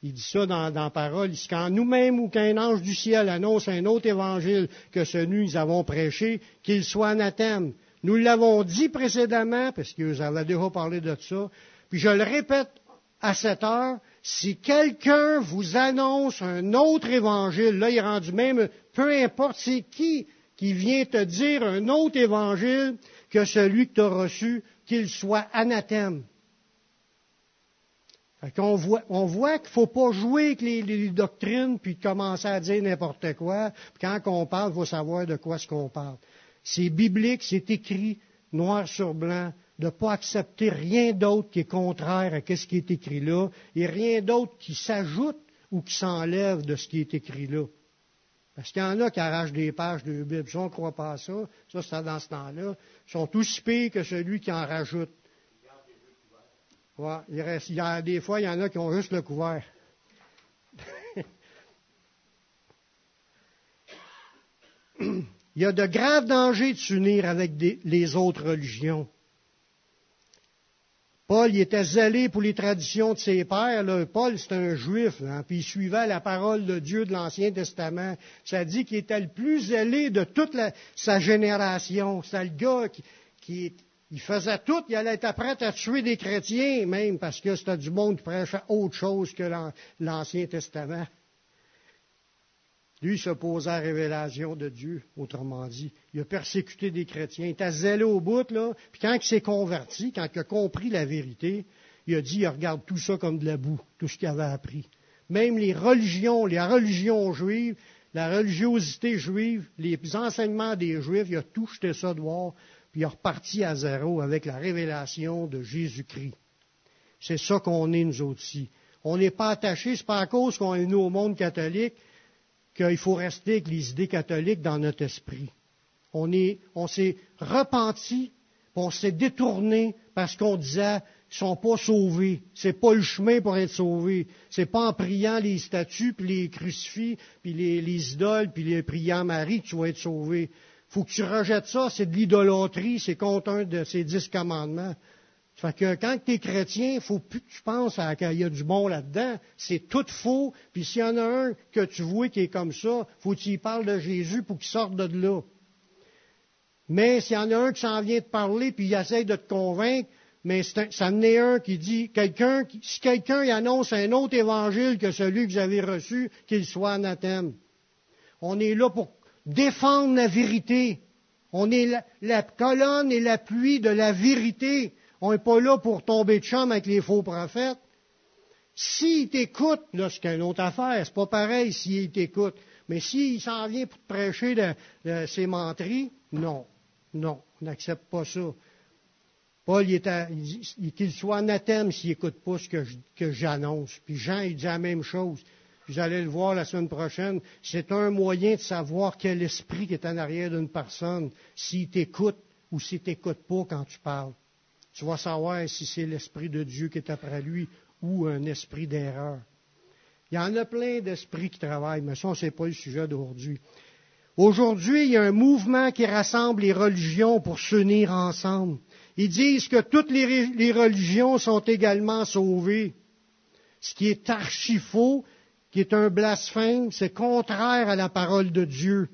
Il dit ça dans, la parole. Il quand nous-mêmes ou qu'un ange du ciel annonce un autre évangile que celui que nous avons prêché, qu'il soit anathème. Nous l'avons dit précédemment, parce vous avez déjà parlé de ça, puis je le répète à cette heure, si quelqu'un vous annonce un autre évangile, là il est rendu même, peu importe c'est qui qui vient te dire un autre évangile que celui que tu as reçu, qu'il soit anathème. On voit, qu'il ne faut pas jouer avec les, doctrines puis commencer à dire n'importe quoi. Quand on parle, il faut savoir de quoi ce qu'on parle. C'est biblique, c'est écrit noir sur blanc de ne pas accepter rien d'autre qui est contraire à ce qui est écrit là et rien d'autre qui s'ajoute ou qui s'enlève de ce qui est écrit là. Parce qu'il y en a qui arrachent des pages de Bible. Si on ne croit pas à ça, ça c'est dans ce temps-là, ils sont aussi pires que celui qui en rajoute. Il y a des fois, il y en a qui ont juste le couvert. il y a de graves dangers de s'unir avec les autres religions. Paul il était zélé pour les traditions de ses pères. Paul, c'est un juif, hein, puis il suivait la parole de Dieu de l'Ancien Testament. Ça dit qu'il était le plus zélé de toute sa génération. C'est le gars qui, qui, il faisait tout, il allait être prêt à tuer des chrétiens, même parce que c'était du monde qui prêchait autre chose que l'Ancien Testament. Lui, s'opposait à la révélation de Dieu, autrement dit. Il a persécuté des chrétiens. Il était zélé au bout, là. Puis quand il s'est converti, quand il a compris la vérité, il a dit, il regarde tout ça comme de la boue, tout ce qu'il avait appris. Même les religions, les religions juives, la religiosité juive, les enseignements des Juifs, il a tout jeté ça dehors, il est reparti à zéro avec la révélation de Jésus-Christ. C'est ça qu'on est, nous aussi. On n'est pas attaché, c'est pas à cause qu'on est nous au monde catholique qu'il faut rester avec les idées catholiques dans notre esprit. On, est, on s'est repenti, on s'est détourné parce qu'on disait ils sont pas sauvés. C'est pas le chemin pour être sauvés. C'est pas en priant les statues, puis les crucifix, puis les, idoles, puis les priant Marie que tu vas être sauvé. Faut que tu rejettes ça. C'est de l'idolâtrie. C'est contre un de ces dix commandements. Fait que quand tu es chrétien, faut plus que tu penses qu'il y a du bon là-dedans. C'est tout faux. Puis s'il y en a un que tu vois qui est comme ça, faut que tu y parles de Jésus pour qu'il sorte de là. Mais s'il y en a un qui s'en vient te parler, puis il essaie de te convaincre, mais ça en un qui dit, quelqu'un, si quelqu'un y annonce un autre évangile que celui que vous avez reçu, qu'il soit anathème. On est là pour défendre la vérité. On est la, colonne et l'appui de la vérité. On n'est pas là pour tomber de chambre avec les faux prophètes. S'il t'écoute, là, c'est une autre affaire. C'est pas pareil s'il t'écoute. Mais s'il s'en vient pour te prêcher de, ses menteries, non. Non. On n'accepte pas ça. Paul, il qu'il soit anathème s'il n'écoute pas ce que, j'annonce. Puis Jean, il dit la même chose. Vous allez le voir la semaine prochaine. C'est un moyen de savoir quel esprit est en arrière d'une personne, s'il t'écoute ou s'il t'écoute pas quand tu parles. Tu vas savoir si c'est l'esprit de Dieu qui est après lui ou un esprit d'erreur. Il y en a plein d'esprits qui travaillent, mais ça, ce n'est pas le sujet d'aujourd'hui. Aujourd'hui, il y a un mouvement qui rassemble les religions pour s'unir ensemble. Ils disent que toutes les, religions sont également sauvées. Ce qui est archi faux, qui est un blasphème, c'est contraire à la parole de Dieu.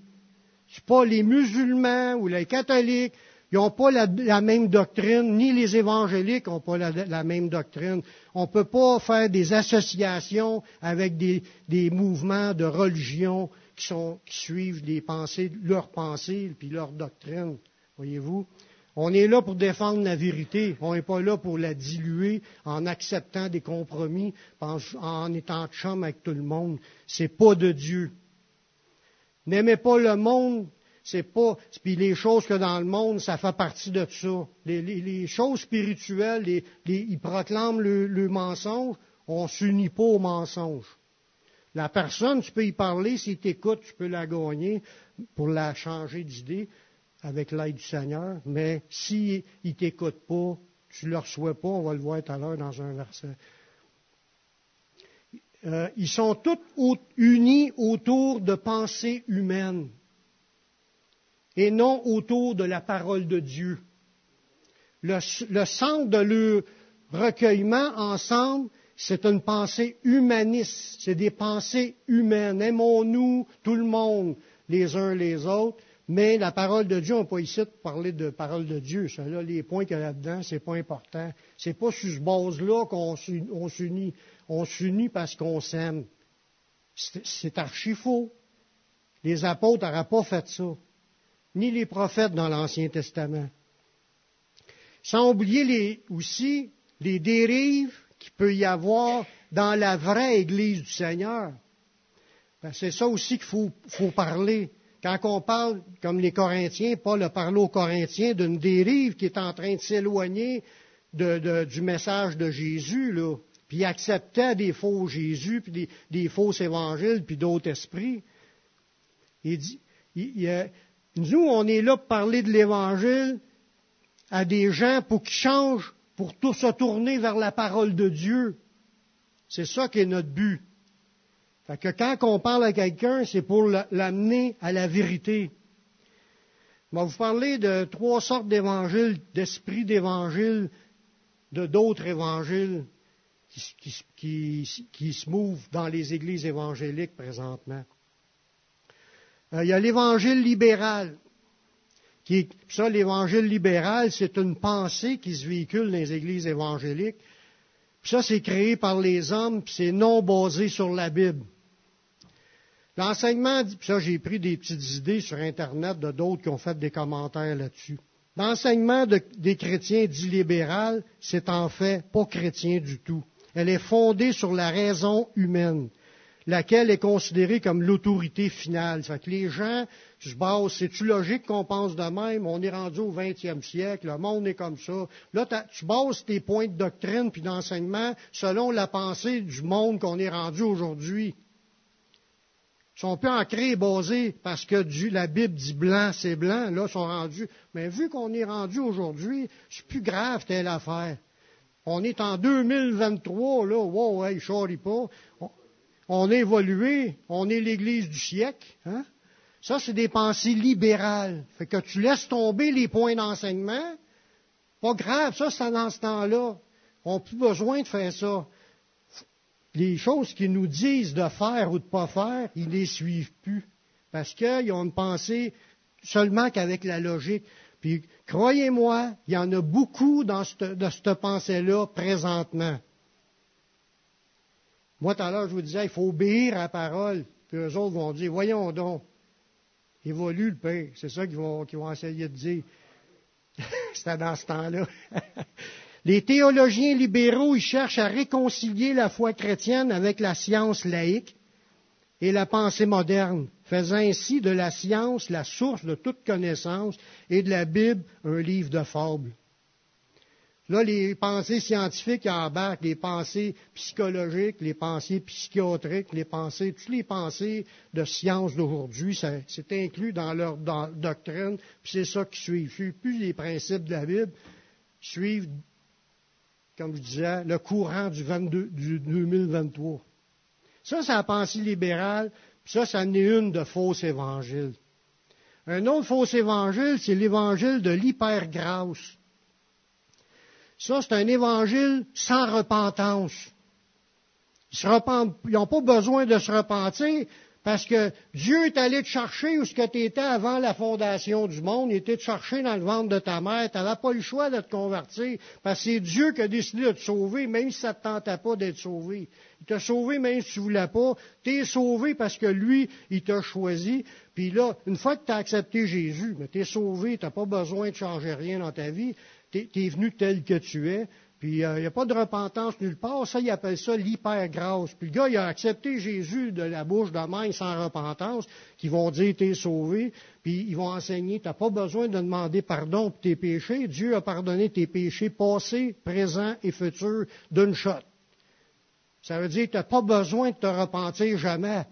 C'est pas les musulmans ou les catholiques, ils n'ont pas la, même doctrine, ni les évangéliques n'ont pas la, même doctrine. On ne peut pas faire des associations avec des, mouvements de religion qui, suivent les pensées, leurs pensées puis leurs doctrines. Voyez-vous? On est là pour défendre la vérité. On n'est pas là pour la diluer en acceptant des compromis, en, étant chum avec tout le monde. C'est pas de Dieu. N'aimez pas le monde, c'est pas. Puis les choses que dans le monde, ça fait partie de ça. Les, choses spirituelles, ils proclament le, mensonge, on s'unit pas au mensonge. La personne, tu peux y parler, si tu écoutes, tu peux la gagner pour la changer d'idée avec l'aide du Seigneur, mais s'il ne t'écoute pas, tu ne le reçois pas, on va le voir tout à l'heure dans un verset. Euh, ils sont tous unis autour de pensées humaines et non autour de la parole de Dieu. Le, le centre de leur recueillement ensemble, c'est une pensée humaniste, c'est des pensées humaines. Aimons-nous tout le monde les uns les autres, mais la parole de Dieu, on n'a pas ici parler de parole de Dieu. Les points qu'il y a là-dedans, c'est pas important. C'est pas sur ce base-là qu'on s'unit. On s'unit parce qu'on s'aime. C'est archi faux. Les apôtres n'auraient pas fait ça. Ni les prophètes dans l'Ancien Testament. Sans oublier aussi les dérives qu'il peut y avoir dans la vraie Église du Seigneur. Ben, c'est ça aussi qu'il faut parler. Quand on parle, comme les Corinthiens, Paul a parlé aux Corinthiens d'une dérive qui est en train de s'éloigner du message de Jésus, là, puis il acceptait des faux Jésus, puis des, faux évangiles, puis d'autres esprits. Il dit, nous, on est là pour parler de l'Évangile à des gens pour qu'ils changent, pour tout se tourner vers la parole de Dieu. C'est ça qui est notre but. Fait que quand on parle à quelqu'un, c'est pour l'amener à la vérité. Je vous parler de trois sortes d'évangiles, d'esprits d'évangiles, de d'autres évangiles qui, se mouvent dans les églises évangéliques présentement. Euh, il y a l'évangile libéral. Qui, ça, l'évangile libéral, c'est une pensée qui se véhicule dans les églises évangéliques. Puis ça, c'est créé par les hommes, puis c'est non basé sur la Bible. L'enseignement, ça j'ai pris des petites idées sur Internet de d'autres qui ont fait des commentaires là-dessus. L'enseignement des chrétiens dit libéral, c'est en fait pas chrétien du tout. Elle est fondée sur la raison humaine, laquelle est considérée comme l'autorité finale. Fait que les gens se basent, c'est-tu logique qu'on pense de même? On est rendu au 20e siècle, le monde est comme ça. Là, tu bases tes points de doctrine puis d'enseignement selon la pensée du monde qu'on est rendu aujourd'hui. Sont plus ancrés et basés parce que la Bible dit blanc, c'est blanc. Là, sont rendus. Mais vu qu'on est rendu aujourd'hui, c'est plus grave telle affaire. On est en 2023, là. Wow, hey, charrie pas. On, a évolué. On est l'Église du siècle. Hein? Ça, c'est des pensées libérales. Fait que tu laisses tomber les points d'enseignement. Pas grave, ça, c'est dans ce temps-là. On n'a plus besoin de faire ça les choses qu'ils nous disent de faire ou de ne pas faire, ils ne les suivent plus. Parce qu'ils ont une pensée seulement qu'avec la logique. Puis, croyez-moi, il y en a beaucoup dans de cette pensée-là présentement. Moi, tout à l'heure, je vous disais, il faut obéir à la parole. Puis eux autres vont dire, voyons donc, évolue le Père. C'est ça qu'ils vont, qu'ils vont essayer de dire. C'était dans ce temps-là. Les théologiens libéraux, ils cherchent à réconcilier la foi chrétienne avec la science laïque et la pensée moderne, faisant ainsi de la science la source de toute connaissance et de la Bible un livre de fables. Là, les pensées scientifiques embarquent les pensées psychologiques, les pensées psychiatriques, les pensées, toutes les pensées de science d'aujourd'hui, c'est inclus dans leur doctrine, puis c'est ça qui suit. Plus les principes de la Bible suivent comme je disais, le courant du, 22, du 2023. Ça, c'est la pensée libérale, puis ça, ça en est une de fausses évangiles. Un autre faux évangile, c'est l'évangile de l'hypergrâce. Ça, c'est un évangile sans repentance. Ils n'ont pas besoin de se repentir, parce que Dieu est allé te chercher où ce que tu étais avant la fondation du monde. Il était te chercher dans le ventre de ta mère. Tu n'avais pas le choix de te convertir. Parce que c'est Dieu qui a décidé de te sauver, même si ça ne te tentait pas d'être sauvé. Il t'a sauvé même si tu ne voulais pas. Tu es sauvé parce que lui, il t'a choisi. Puis là, une fois que tu as accepté Jésus, tu es sauvé, tu n'as pas besoin de changer rien dans ta vie. Tu es venu tel que tu es. Puis il euh, n'y a pas de repentance nulle part. Ça, il appelle ça l'hypergrâce. Puis le gars, il a accepté Jésus de la bouche de sans repentance, qui vont dire t'es sauvé. Puis ils vont enseigner, tu n'as pas besoin de demander pardon pour tes péchés. Dieu a pardonné tes péchés passés, présents et futurs d'une shot. Ça veut dire que tu n'as pas besoin de te repentir jamais.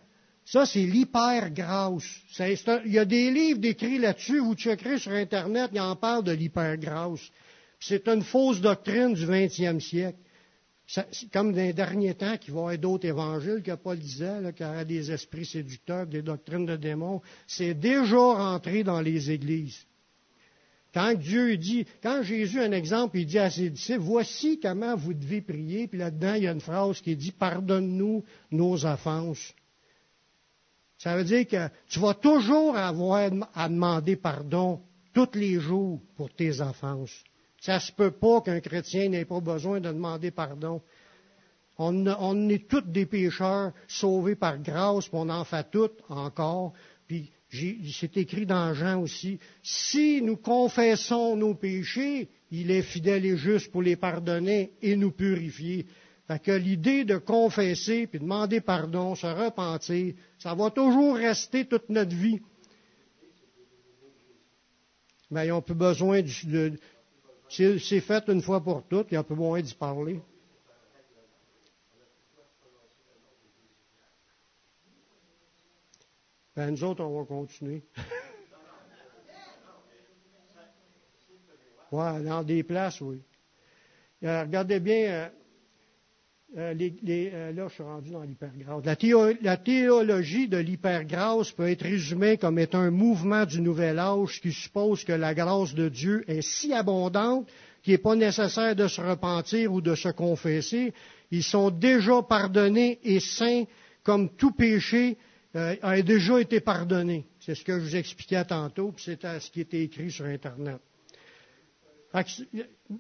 Ça, c'est l'hypergrâce. Il y a des livres décrits là-dessus, vous checkerez sur Internet, il en parle de l'hypergrâce. C'est une fausse doctrine du 20e siècle. Comme dans les derniers temps qu'il va y avoir d'autres évangiles que Paul disait, qu'il y aura des esprits séducteurs, des doctrines de démons. C'est déjà rentré dans les églises. Quand Dieu dit, quand Jésus, un exemple, il dit à ses disciples, voici comment vous devez prier, puis là-dedans, il y a une phrase qui dit, pardonne-nous nos offenses. Ça veut dire que tu vas toujours avoir à demander pardon tous les jours pour tes offenses. Ça se peut pas qu'un chrétien n'ait pas besoin de demander pardon. On, est tous des pécheurs sauvés par grâce, puis on en fait tous encore. Puis c'est écrit dans Jean aussi, si nous confessons nos péchés, il est fidèle et juste pour les pardonner et nous purifier. Fait que l'idée de confesser, puis demander pardon, se repentir, ça va toujours rester toute notre vie. Mais ils n'ont plus besoin de, c'est fait une fois pour toutes, il y a un peu moins d'y parler. Ben, nous autres, on va continuer. oui, dans des places, oui. Euh, regardez bien, euh, euh, euh, là, je suis rendu dans l'hypergrâce. La, théologie de l'hypergrâce peut être résumée comme étant un mouvement du nouvel âge qui suppose que la grâce de Dieu est si abondante qu'il n'est pas nécessaire de se repentir ou de se confesser. Ils sont déjà pardonnés et saints comme tout péché euh, a déjà été pardonné. C'est ce que je vous expliquais tantôt, puis c'est ce qui était écrit sur Internet.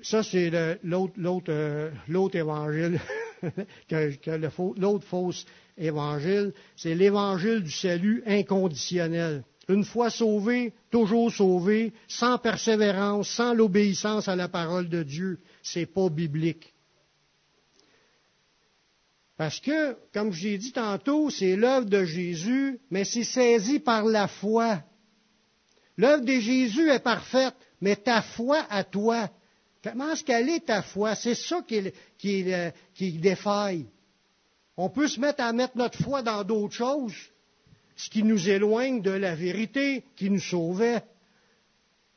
Ça, c'est l'autre évangile. que, l'autre fausse évangile. C'est l'évangile du salut inconditionnel. Une fois sauvé, toujours sauvé, sans persévérance, sans l'obéissance à la parole de Dieu. C'est pas biblique. Parce que, comme j'ai dit tantôt, c'est l'œuvre de Jésus, mais c'est saisi par la foi. L'œuvre de Jésus est parfaite, mais ta foi à toi, comment est-ce qu'elle est ta foi? C'est ça qui, qui, qui défaille. On peut se mettre à mettre notre foi dans d'autres choses, ce qui nous éloigne de la vérité qui nous sauvait.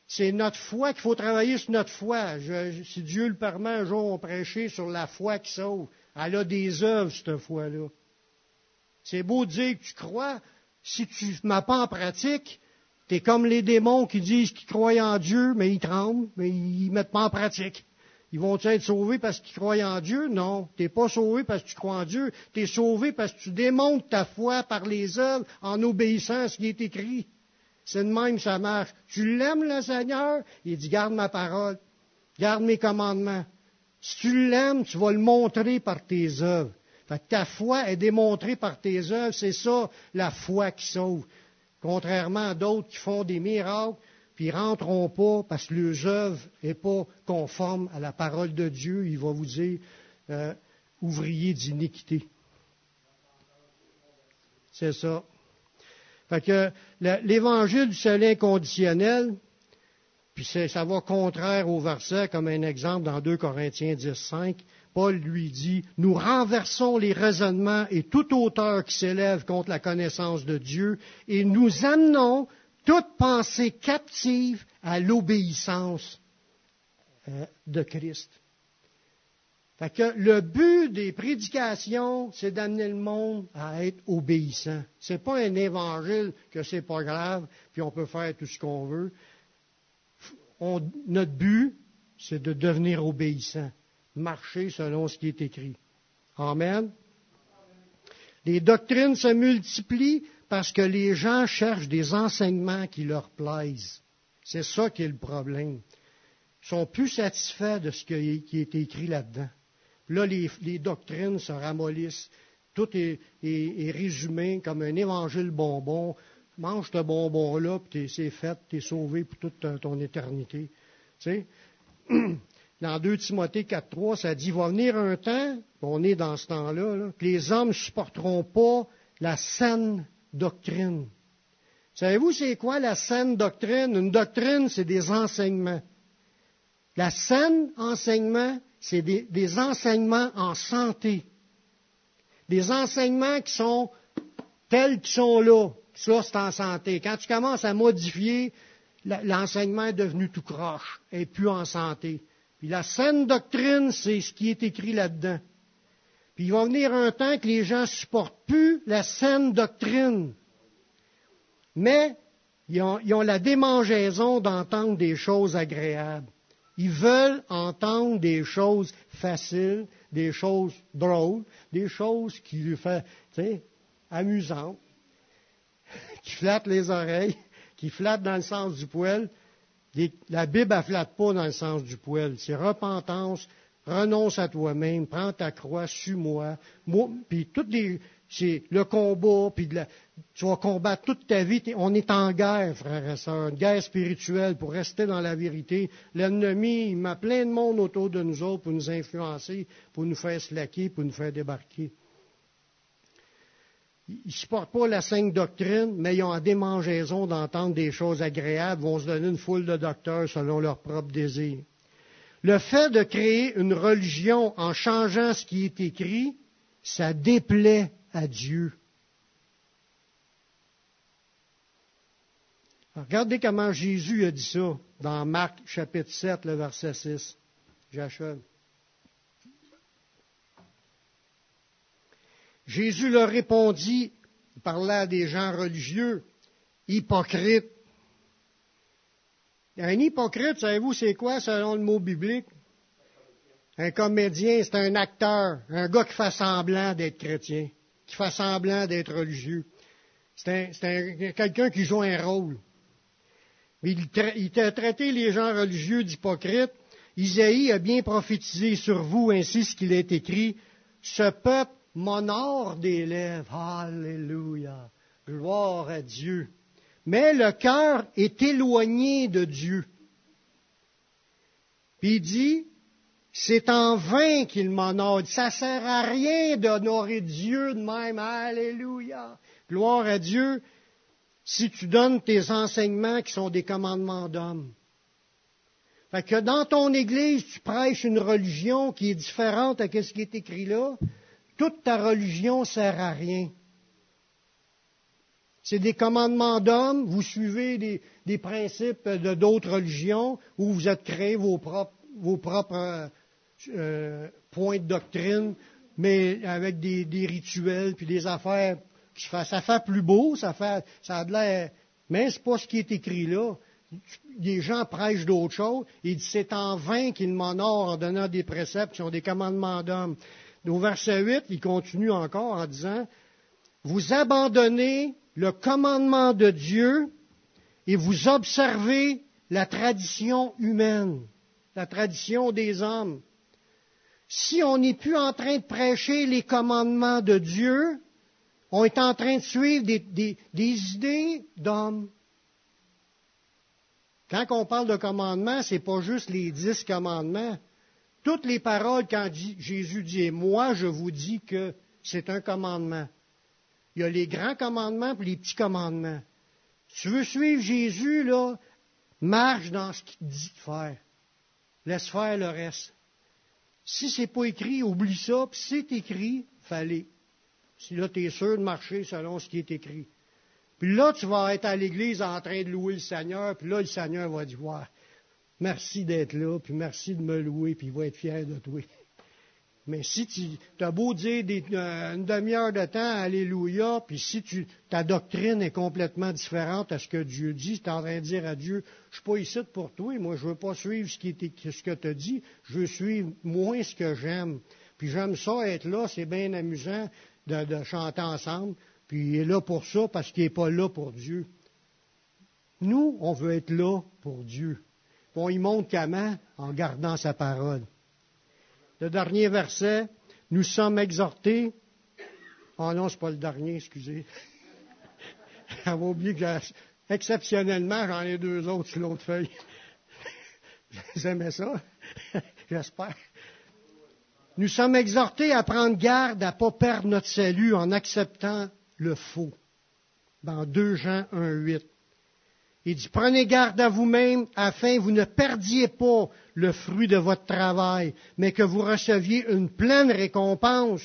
C'est notre foi qu'il faut travailler sur notre foi. si Dieu le permet, un jour on prêcher sur la foi qui sauve. Elle a des œuvres, cette foi-là. C'est beau de dire que tu crois, si tu ne mets pas en pratique, tu es comme les démons qui disent qu'ils croient en Dieu, mais ils tremblent, mais ils ne mettent pas en pratique. Ils vont être sauvés parce qu'ils croient en Dieu? Non. Tu pas sauvé parce que tu crois en Dieu. Tu es sauvé parce que tu démontres ta foi par les œuvres en obéissant à ce qui est écrit. C'est de même ça marche. Tu l'aimes, le Seigneur? Il dit, garde ma parole. Garde mes commandements. Si tu l'aimes, tu vas le montrer par tes œuvres. ta foi est démontrée par tes œuvres. C'est ça, la foi qui sauve. Contrairement à d'autres qui font des miracles, puis ils rentreront pas parce que leurs œuvres n'est pas conforme à la parole de Dieu. Il va vous dire euh, ouvrier d'iniquité. C'est ça. Fait que l'évangile du salut inconditionnel, puis ça va contraire au verset, comme un exemple dans 2 Corinthiens 10, 5, Paul lui dit, nous renversons les raisonnements et toute hauteur qui s'élève contre la connaissance de Dieu et nous amenons toute pensée captive à l'obéissance euh, de Christ. Fait le but des prédications, c'est d'amener le monde à être obéissant. C'est pas un évangile que c'est pas grave, puis on peut faire tout ce qu'on veut. Notre but, c'est de devenir obéissant, marcher selon ce qui est écrit. Amen. Les doctrines se multiplient parce que les gens cherchent des enseignements qui leur plaisent. C'est ça qui est le problème. Ils sont plus satisfaits de ce qui est écrit là-dedans. Là, les, doctrines se ramollissent. Tout est, résumé comme un évangile bonbon. Mange ce bonbon-là, puis c'est fait, tu es sauvé pour toute ton éternité. Tu sais? Dans 2 Timothée 4.3, ça dit, va venir un temps, on est dans ce temps-là, là, que les hommes ne supporteront pas la saine doctrine. Savez-vous c'est quoi la saine doctrine? Une doctrine, c'est des enseignements. La saine enseignement, c'est des, enseignements en santé. Des enseignements qui sont tels qu'ils sont là. Ça, c'est en santé. Quand tu commences à modifier, l'enseignement est devenu tout croche et plus en santé. Puis la saine doctrine, c'est ce qui est écrit là-dedans. Puis il va venir un temps que les gens supportent plus la saine doctrine. Mais ils ont, ils ont la démangeaison d'entendre des choses agréables. Ils veulent entendre des choses faciles, des choses drôles, des choses qui lui font, tu sais, amusantes, qui flattent les oreilles, qui flattent dans le sens du poil. La Bible ne flatte pas dans le sens du poil. C'est repentance, renonce à toi-même, prends ta croix, suis-moi. Puis toutes les, c'est le combat, puis tu vas combattre toute ta vie. On est en guerre, frères et sœurs, une guerre spirituelle pour rester dans la vérité. L'ennemi, il met plein de monde autour de nous autres pour nous influencer, pour nous faire slacker, pour nous faire débarquer. Ils ne supportent pas la sainte doctrine, mais ils ont en démangeaison d'entendre des choses agréables, vont se donner une foule de docteurs selon leurs propres désirs. Le fait de créer une religion en changeant ce qui est écrit, ça déplaît à Dieu. regardez comment Jésus a dit ça dans Marc chapitre 7, le verset 6. J'achève. Jésus leur répondit, il parlait à des gens religieux, hypocrites. Un hypocrite, savez-vous, c'est quoi selon le mot biblique? Un comédien, c'est un acteur, un gars qui fait semblant d'être chrétien qui fait semblant d'être religieux. C'est quelqu'un qui joue un rôle. Il, il a traité les gens religieux d'hypocrites. Isaïe a bien prophétisé sur vous ainsi ce qu'il est écrit. ce peuple m'honore des lèvres. Alléluia. Gloire à Dieu. Mais le cœur est éloigné de Dieu. Puis il dit, c'est en vain qu'il m'honore. Ça sert à rien d'honorer Dieu de même. Alléluia. Gloire à Dieu si tu donnes tes enseignements qui sont des commandements d'hommes. Fait que dans ton église, tu prêches une religion qui est différente à ce qui est écrit là, toute ta religion sert à rien. C'est des commandements d'hommes, vous suivez des, principes de d'autres religions, ou vous êtes créé vos propres, euh, points de doctrine, mais avec des, rituels puis des affaires qui ça fait plus beau, ça fait ça a de l'air, mais c'est pas ce qui est écrit là. Des gens prêchent d'autres choses. Il dit c'est en vain qu'ils m'honorent en donnant des préceptes qui sont des commandements d'hommes. Au verset 8, il continue encore en disant, vous abandonnez le commandement de Dieu et vous observez la tradition humaine, la tradition des hommes. Si on n'est plus en train de prêcher les commandements de Dieu, on est en train de suivre des, idées d'hommes. Quand on parle de commandements, ce n'est pas juste les dix commandements. Toutes les paroles, quand Jésus dit moi, je vous dis que c'est un commandement. Il y a les grands commandements et les petits commandements. Tu veux suivre Jésus, là, marche dans ce qu'il te dit de faire. Laisse faire le reste. Si c'est pas écrit, oublie ça, puis si c'est écrit, fallait. Si là, tu es sûr de marcher selon ce qui est écrit. Puis là, tu vas être à l'église en train de louer le Seigneur, puis là, le Seigneur va dire, ouais, merci d'être là, puis merci de me louer, puis il va être fier de toi. Mais si tu as beau dire euh, une demi-heure de temps, Alléluia, puis si ta doctrine est complètement différente à ce que Dieu dit, tu es en train de dire à Dieu, je suis pas ici pour toi, moi je veux pas suivre ce que tu as dit, je veux suivre moins ce que j'aime. Puis j'aime ça être là, c'est bien amusant de, de, chanter ensemble, puis il est là pour ça parce qu'il n'est pas là pour Dieu. Nous, on veut être là pour Dieu. On y montre comment En gardant sa parole. Le dernier verset, nous sommes exhortés. Oh non, c'est pas le dernier, excusez. J'avais oublié que exceptionnellement, j'en ai deux autres sur l'autre feuille. Vous aimez ça? J'espère. Nous sommes exhortés à prendre garde à ne pas perdre notre salut en acceptant le faux. Dans 2 Jean 1, 8. Il dit, prenez garde à vous-même afin que vous ne perdiez pas le fruit de votre travail, mais que vous receviez une pleine récompense.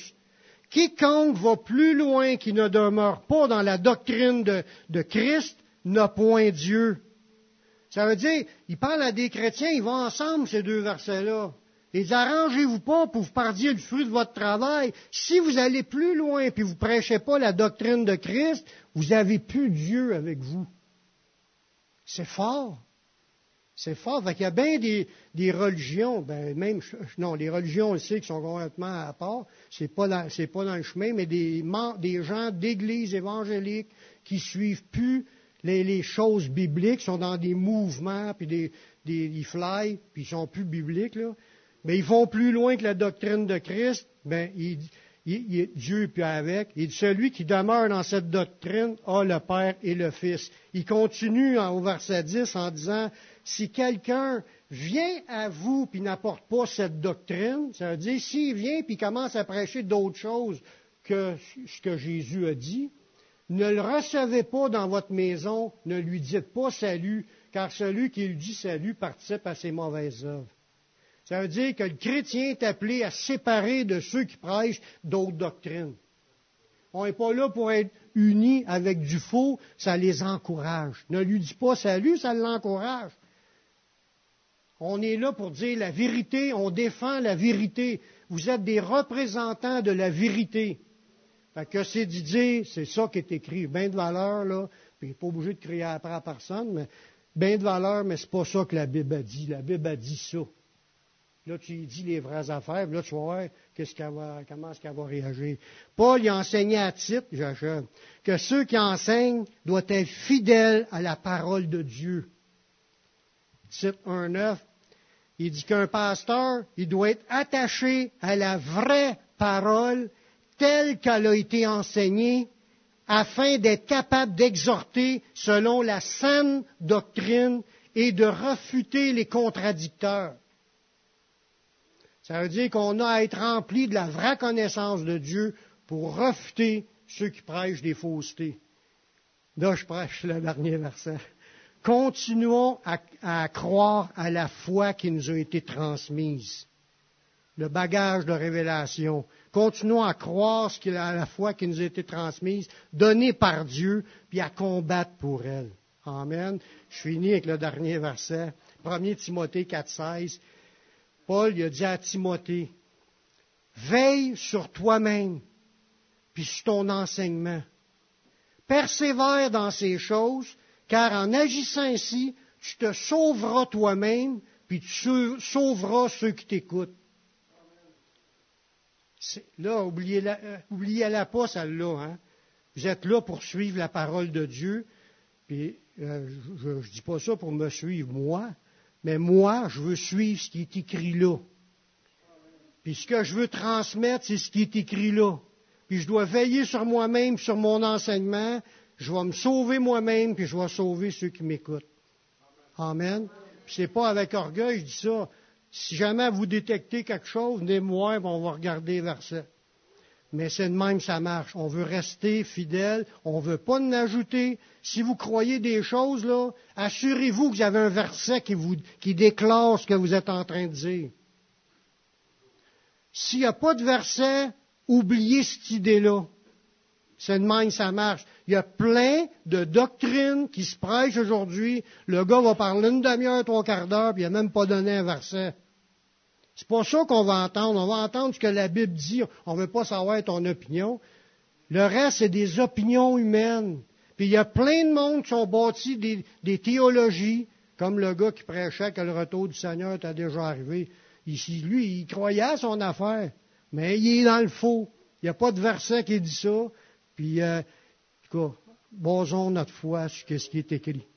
Quiconque va plus loin qui ne demeure pas dans la doctrine de, Christ n'a point Dieu. Ça veut dire, il parle à des chrétiens, ils vont ensemble, ces deux versets-là. Et arrangez-vous pas pour vous perdiez le fruit de votre travail. Si vous allez plus loin et vous prêchez pas la doctrine de Christ, vous avez plus Dieu avec vous. C'est fort. C'est fort. Fait qu'il y a bien des, religions, ben même, non, les religions, sait, qui sont complètement à part. C'est pas pas dans le chemin, mais des, gens d'églises évangéliques qui suivent plus les, choses bibliques, sont dans des mouvements, puis des, des, ils fly, puis ils sont plus bibliques, là. Mais ils vont plus loin que la doctrine de Christ, ben, il, il, Dieu puis avec. Il dit, celui qui demeure dans cette doctrine a le Père et le Fils. Il continue au verset 10 en disant, si quelqu'un vient à vous puis n'apporte pas cette doctrine, ça veut dire, s'il vient puis commence à prêcher d'autres choses que ce que Jésus a dit, ne le recevez pas dans votre maison, ne lui dites pas salut, car celui qui lui dit salut participe à ses mauvaises œuvres. Ça veut dire que le chrétien est appelé à séparer de ceux qui prêchent d'autres doctrines. On n'est pas là pour être unis avec du faux, ça les encourage. Ne lui dis pas salut, ça l'encourage. On est là pour dire la vérité, on défend la vérité. Vous êtes des représentants de la vérité. Fait que c'est dit dire, c'est ça qui est écrit. Bien de valeur, là, puis pas obligé de crier après à personne, mais bien de valeur, mais c'est pas ça que la Bible a dit. La Bible a dit ça. Là, tu dis les vraies affaires, là, tu voir qu'est-ce comment est-ce qu'elle va réagir. Paul, il a enseigné à titre, j'achève, que ceux qui enseignent doivent être fidèles à la parole de Dieu. Titre 1.9, il dit qu'un pasteur, il doit être attaché à la vraie parole telle qu'elle a été enseignée afin d'être capable d'exhorter selon la saine doctrine et de refuter les contradicteurs. Ça veut dire qu'on a à être rempli de la vraie connaissance de Dieu pour refuter ceux qui prêchent des faussetés. Là, je prêche le dernier verset. Continuons à, croire à la foi qui nous a été transmise, le bagage de révélation. Continuons à croire ce qu'il à la foi qui nous a été transmise, donnée par Dieu, puis à combattre pour elle. Amen. Je finis avec le dernier verset, 1 Timothée 4,16. Paul il a dit à Timothée, veille sur toi-même, puis sur ton enseignement. Persévère dans ces choses, car en agissant ainsi, tu te sauveras toi-même, puis tu sauveras ceux qui t'écoutent. Là, oubliez-la, euh, oubliez-la pas, celle-là. Hein? Vous êtes là pour suivre la parole de Dieu. Puis, euh, je ne dis pas ça pour me suivre moi, mais moi, je veux suivre ce qui est écrit là. Puis ce que je veux transmettre, c'est ce qui est écrit là. Puis je dois veiller sur moi-même, sur mon enseignement, je vais me sauver moi-même, puis je vais sauver ceux qui m'écoutent. Amen. Ce n'est pas avec orgueil, je dis ça. Si jamais vous détectez quelque chose, venez-moi, on va regarder vers ça. Mais c'est de même ça marche. On veut rester fidèle, on ne veut pas en ajouter. Si vous croyez des choses, là, assurez-vous que vous avez un verset qui, vous, qui déclare ce que vous êtes en train de dire. S'il n'y a pas de verset, oubliez cette idée-là. C'est de même ça marche. Il y a plein de doctrines qui se prêchent aujourd'hui. Le gars va parler une demi-heure, trois quarts d'heure, puis il n'a même pas donné un verset. C'est pas ça qu'on va entendre. On va entendre ce que la Bible dit. On ne veut pas savoir ton opinion. Le reste, c'est des opinions humaines. Puis il y a plein de monde qui sont bâtis des, théologies, comme le gars qui prêchait que le retour du Seigneur était déjà arrivé. Ici, lui, il croyait à son affaire, mais il est dans le faux. Il n'y a pas de verset qui dit ça. Puis, euh, en tout cas, basons notre foi sur ce qui est écrit.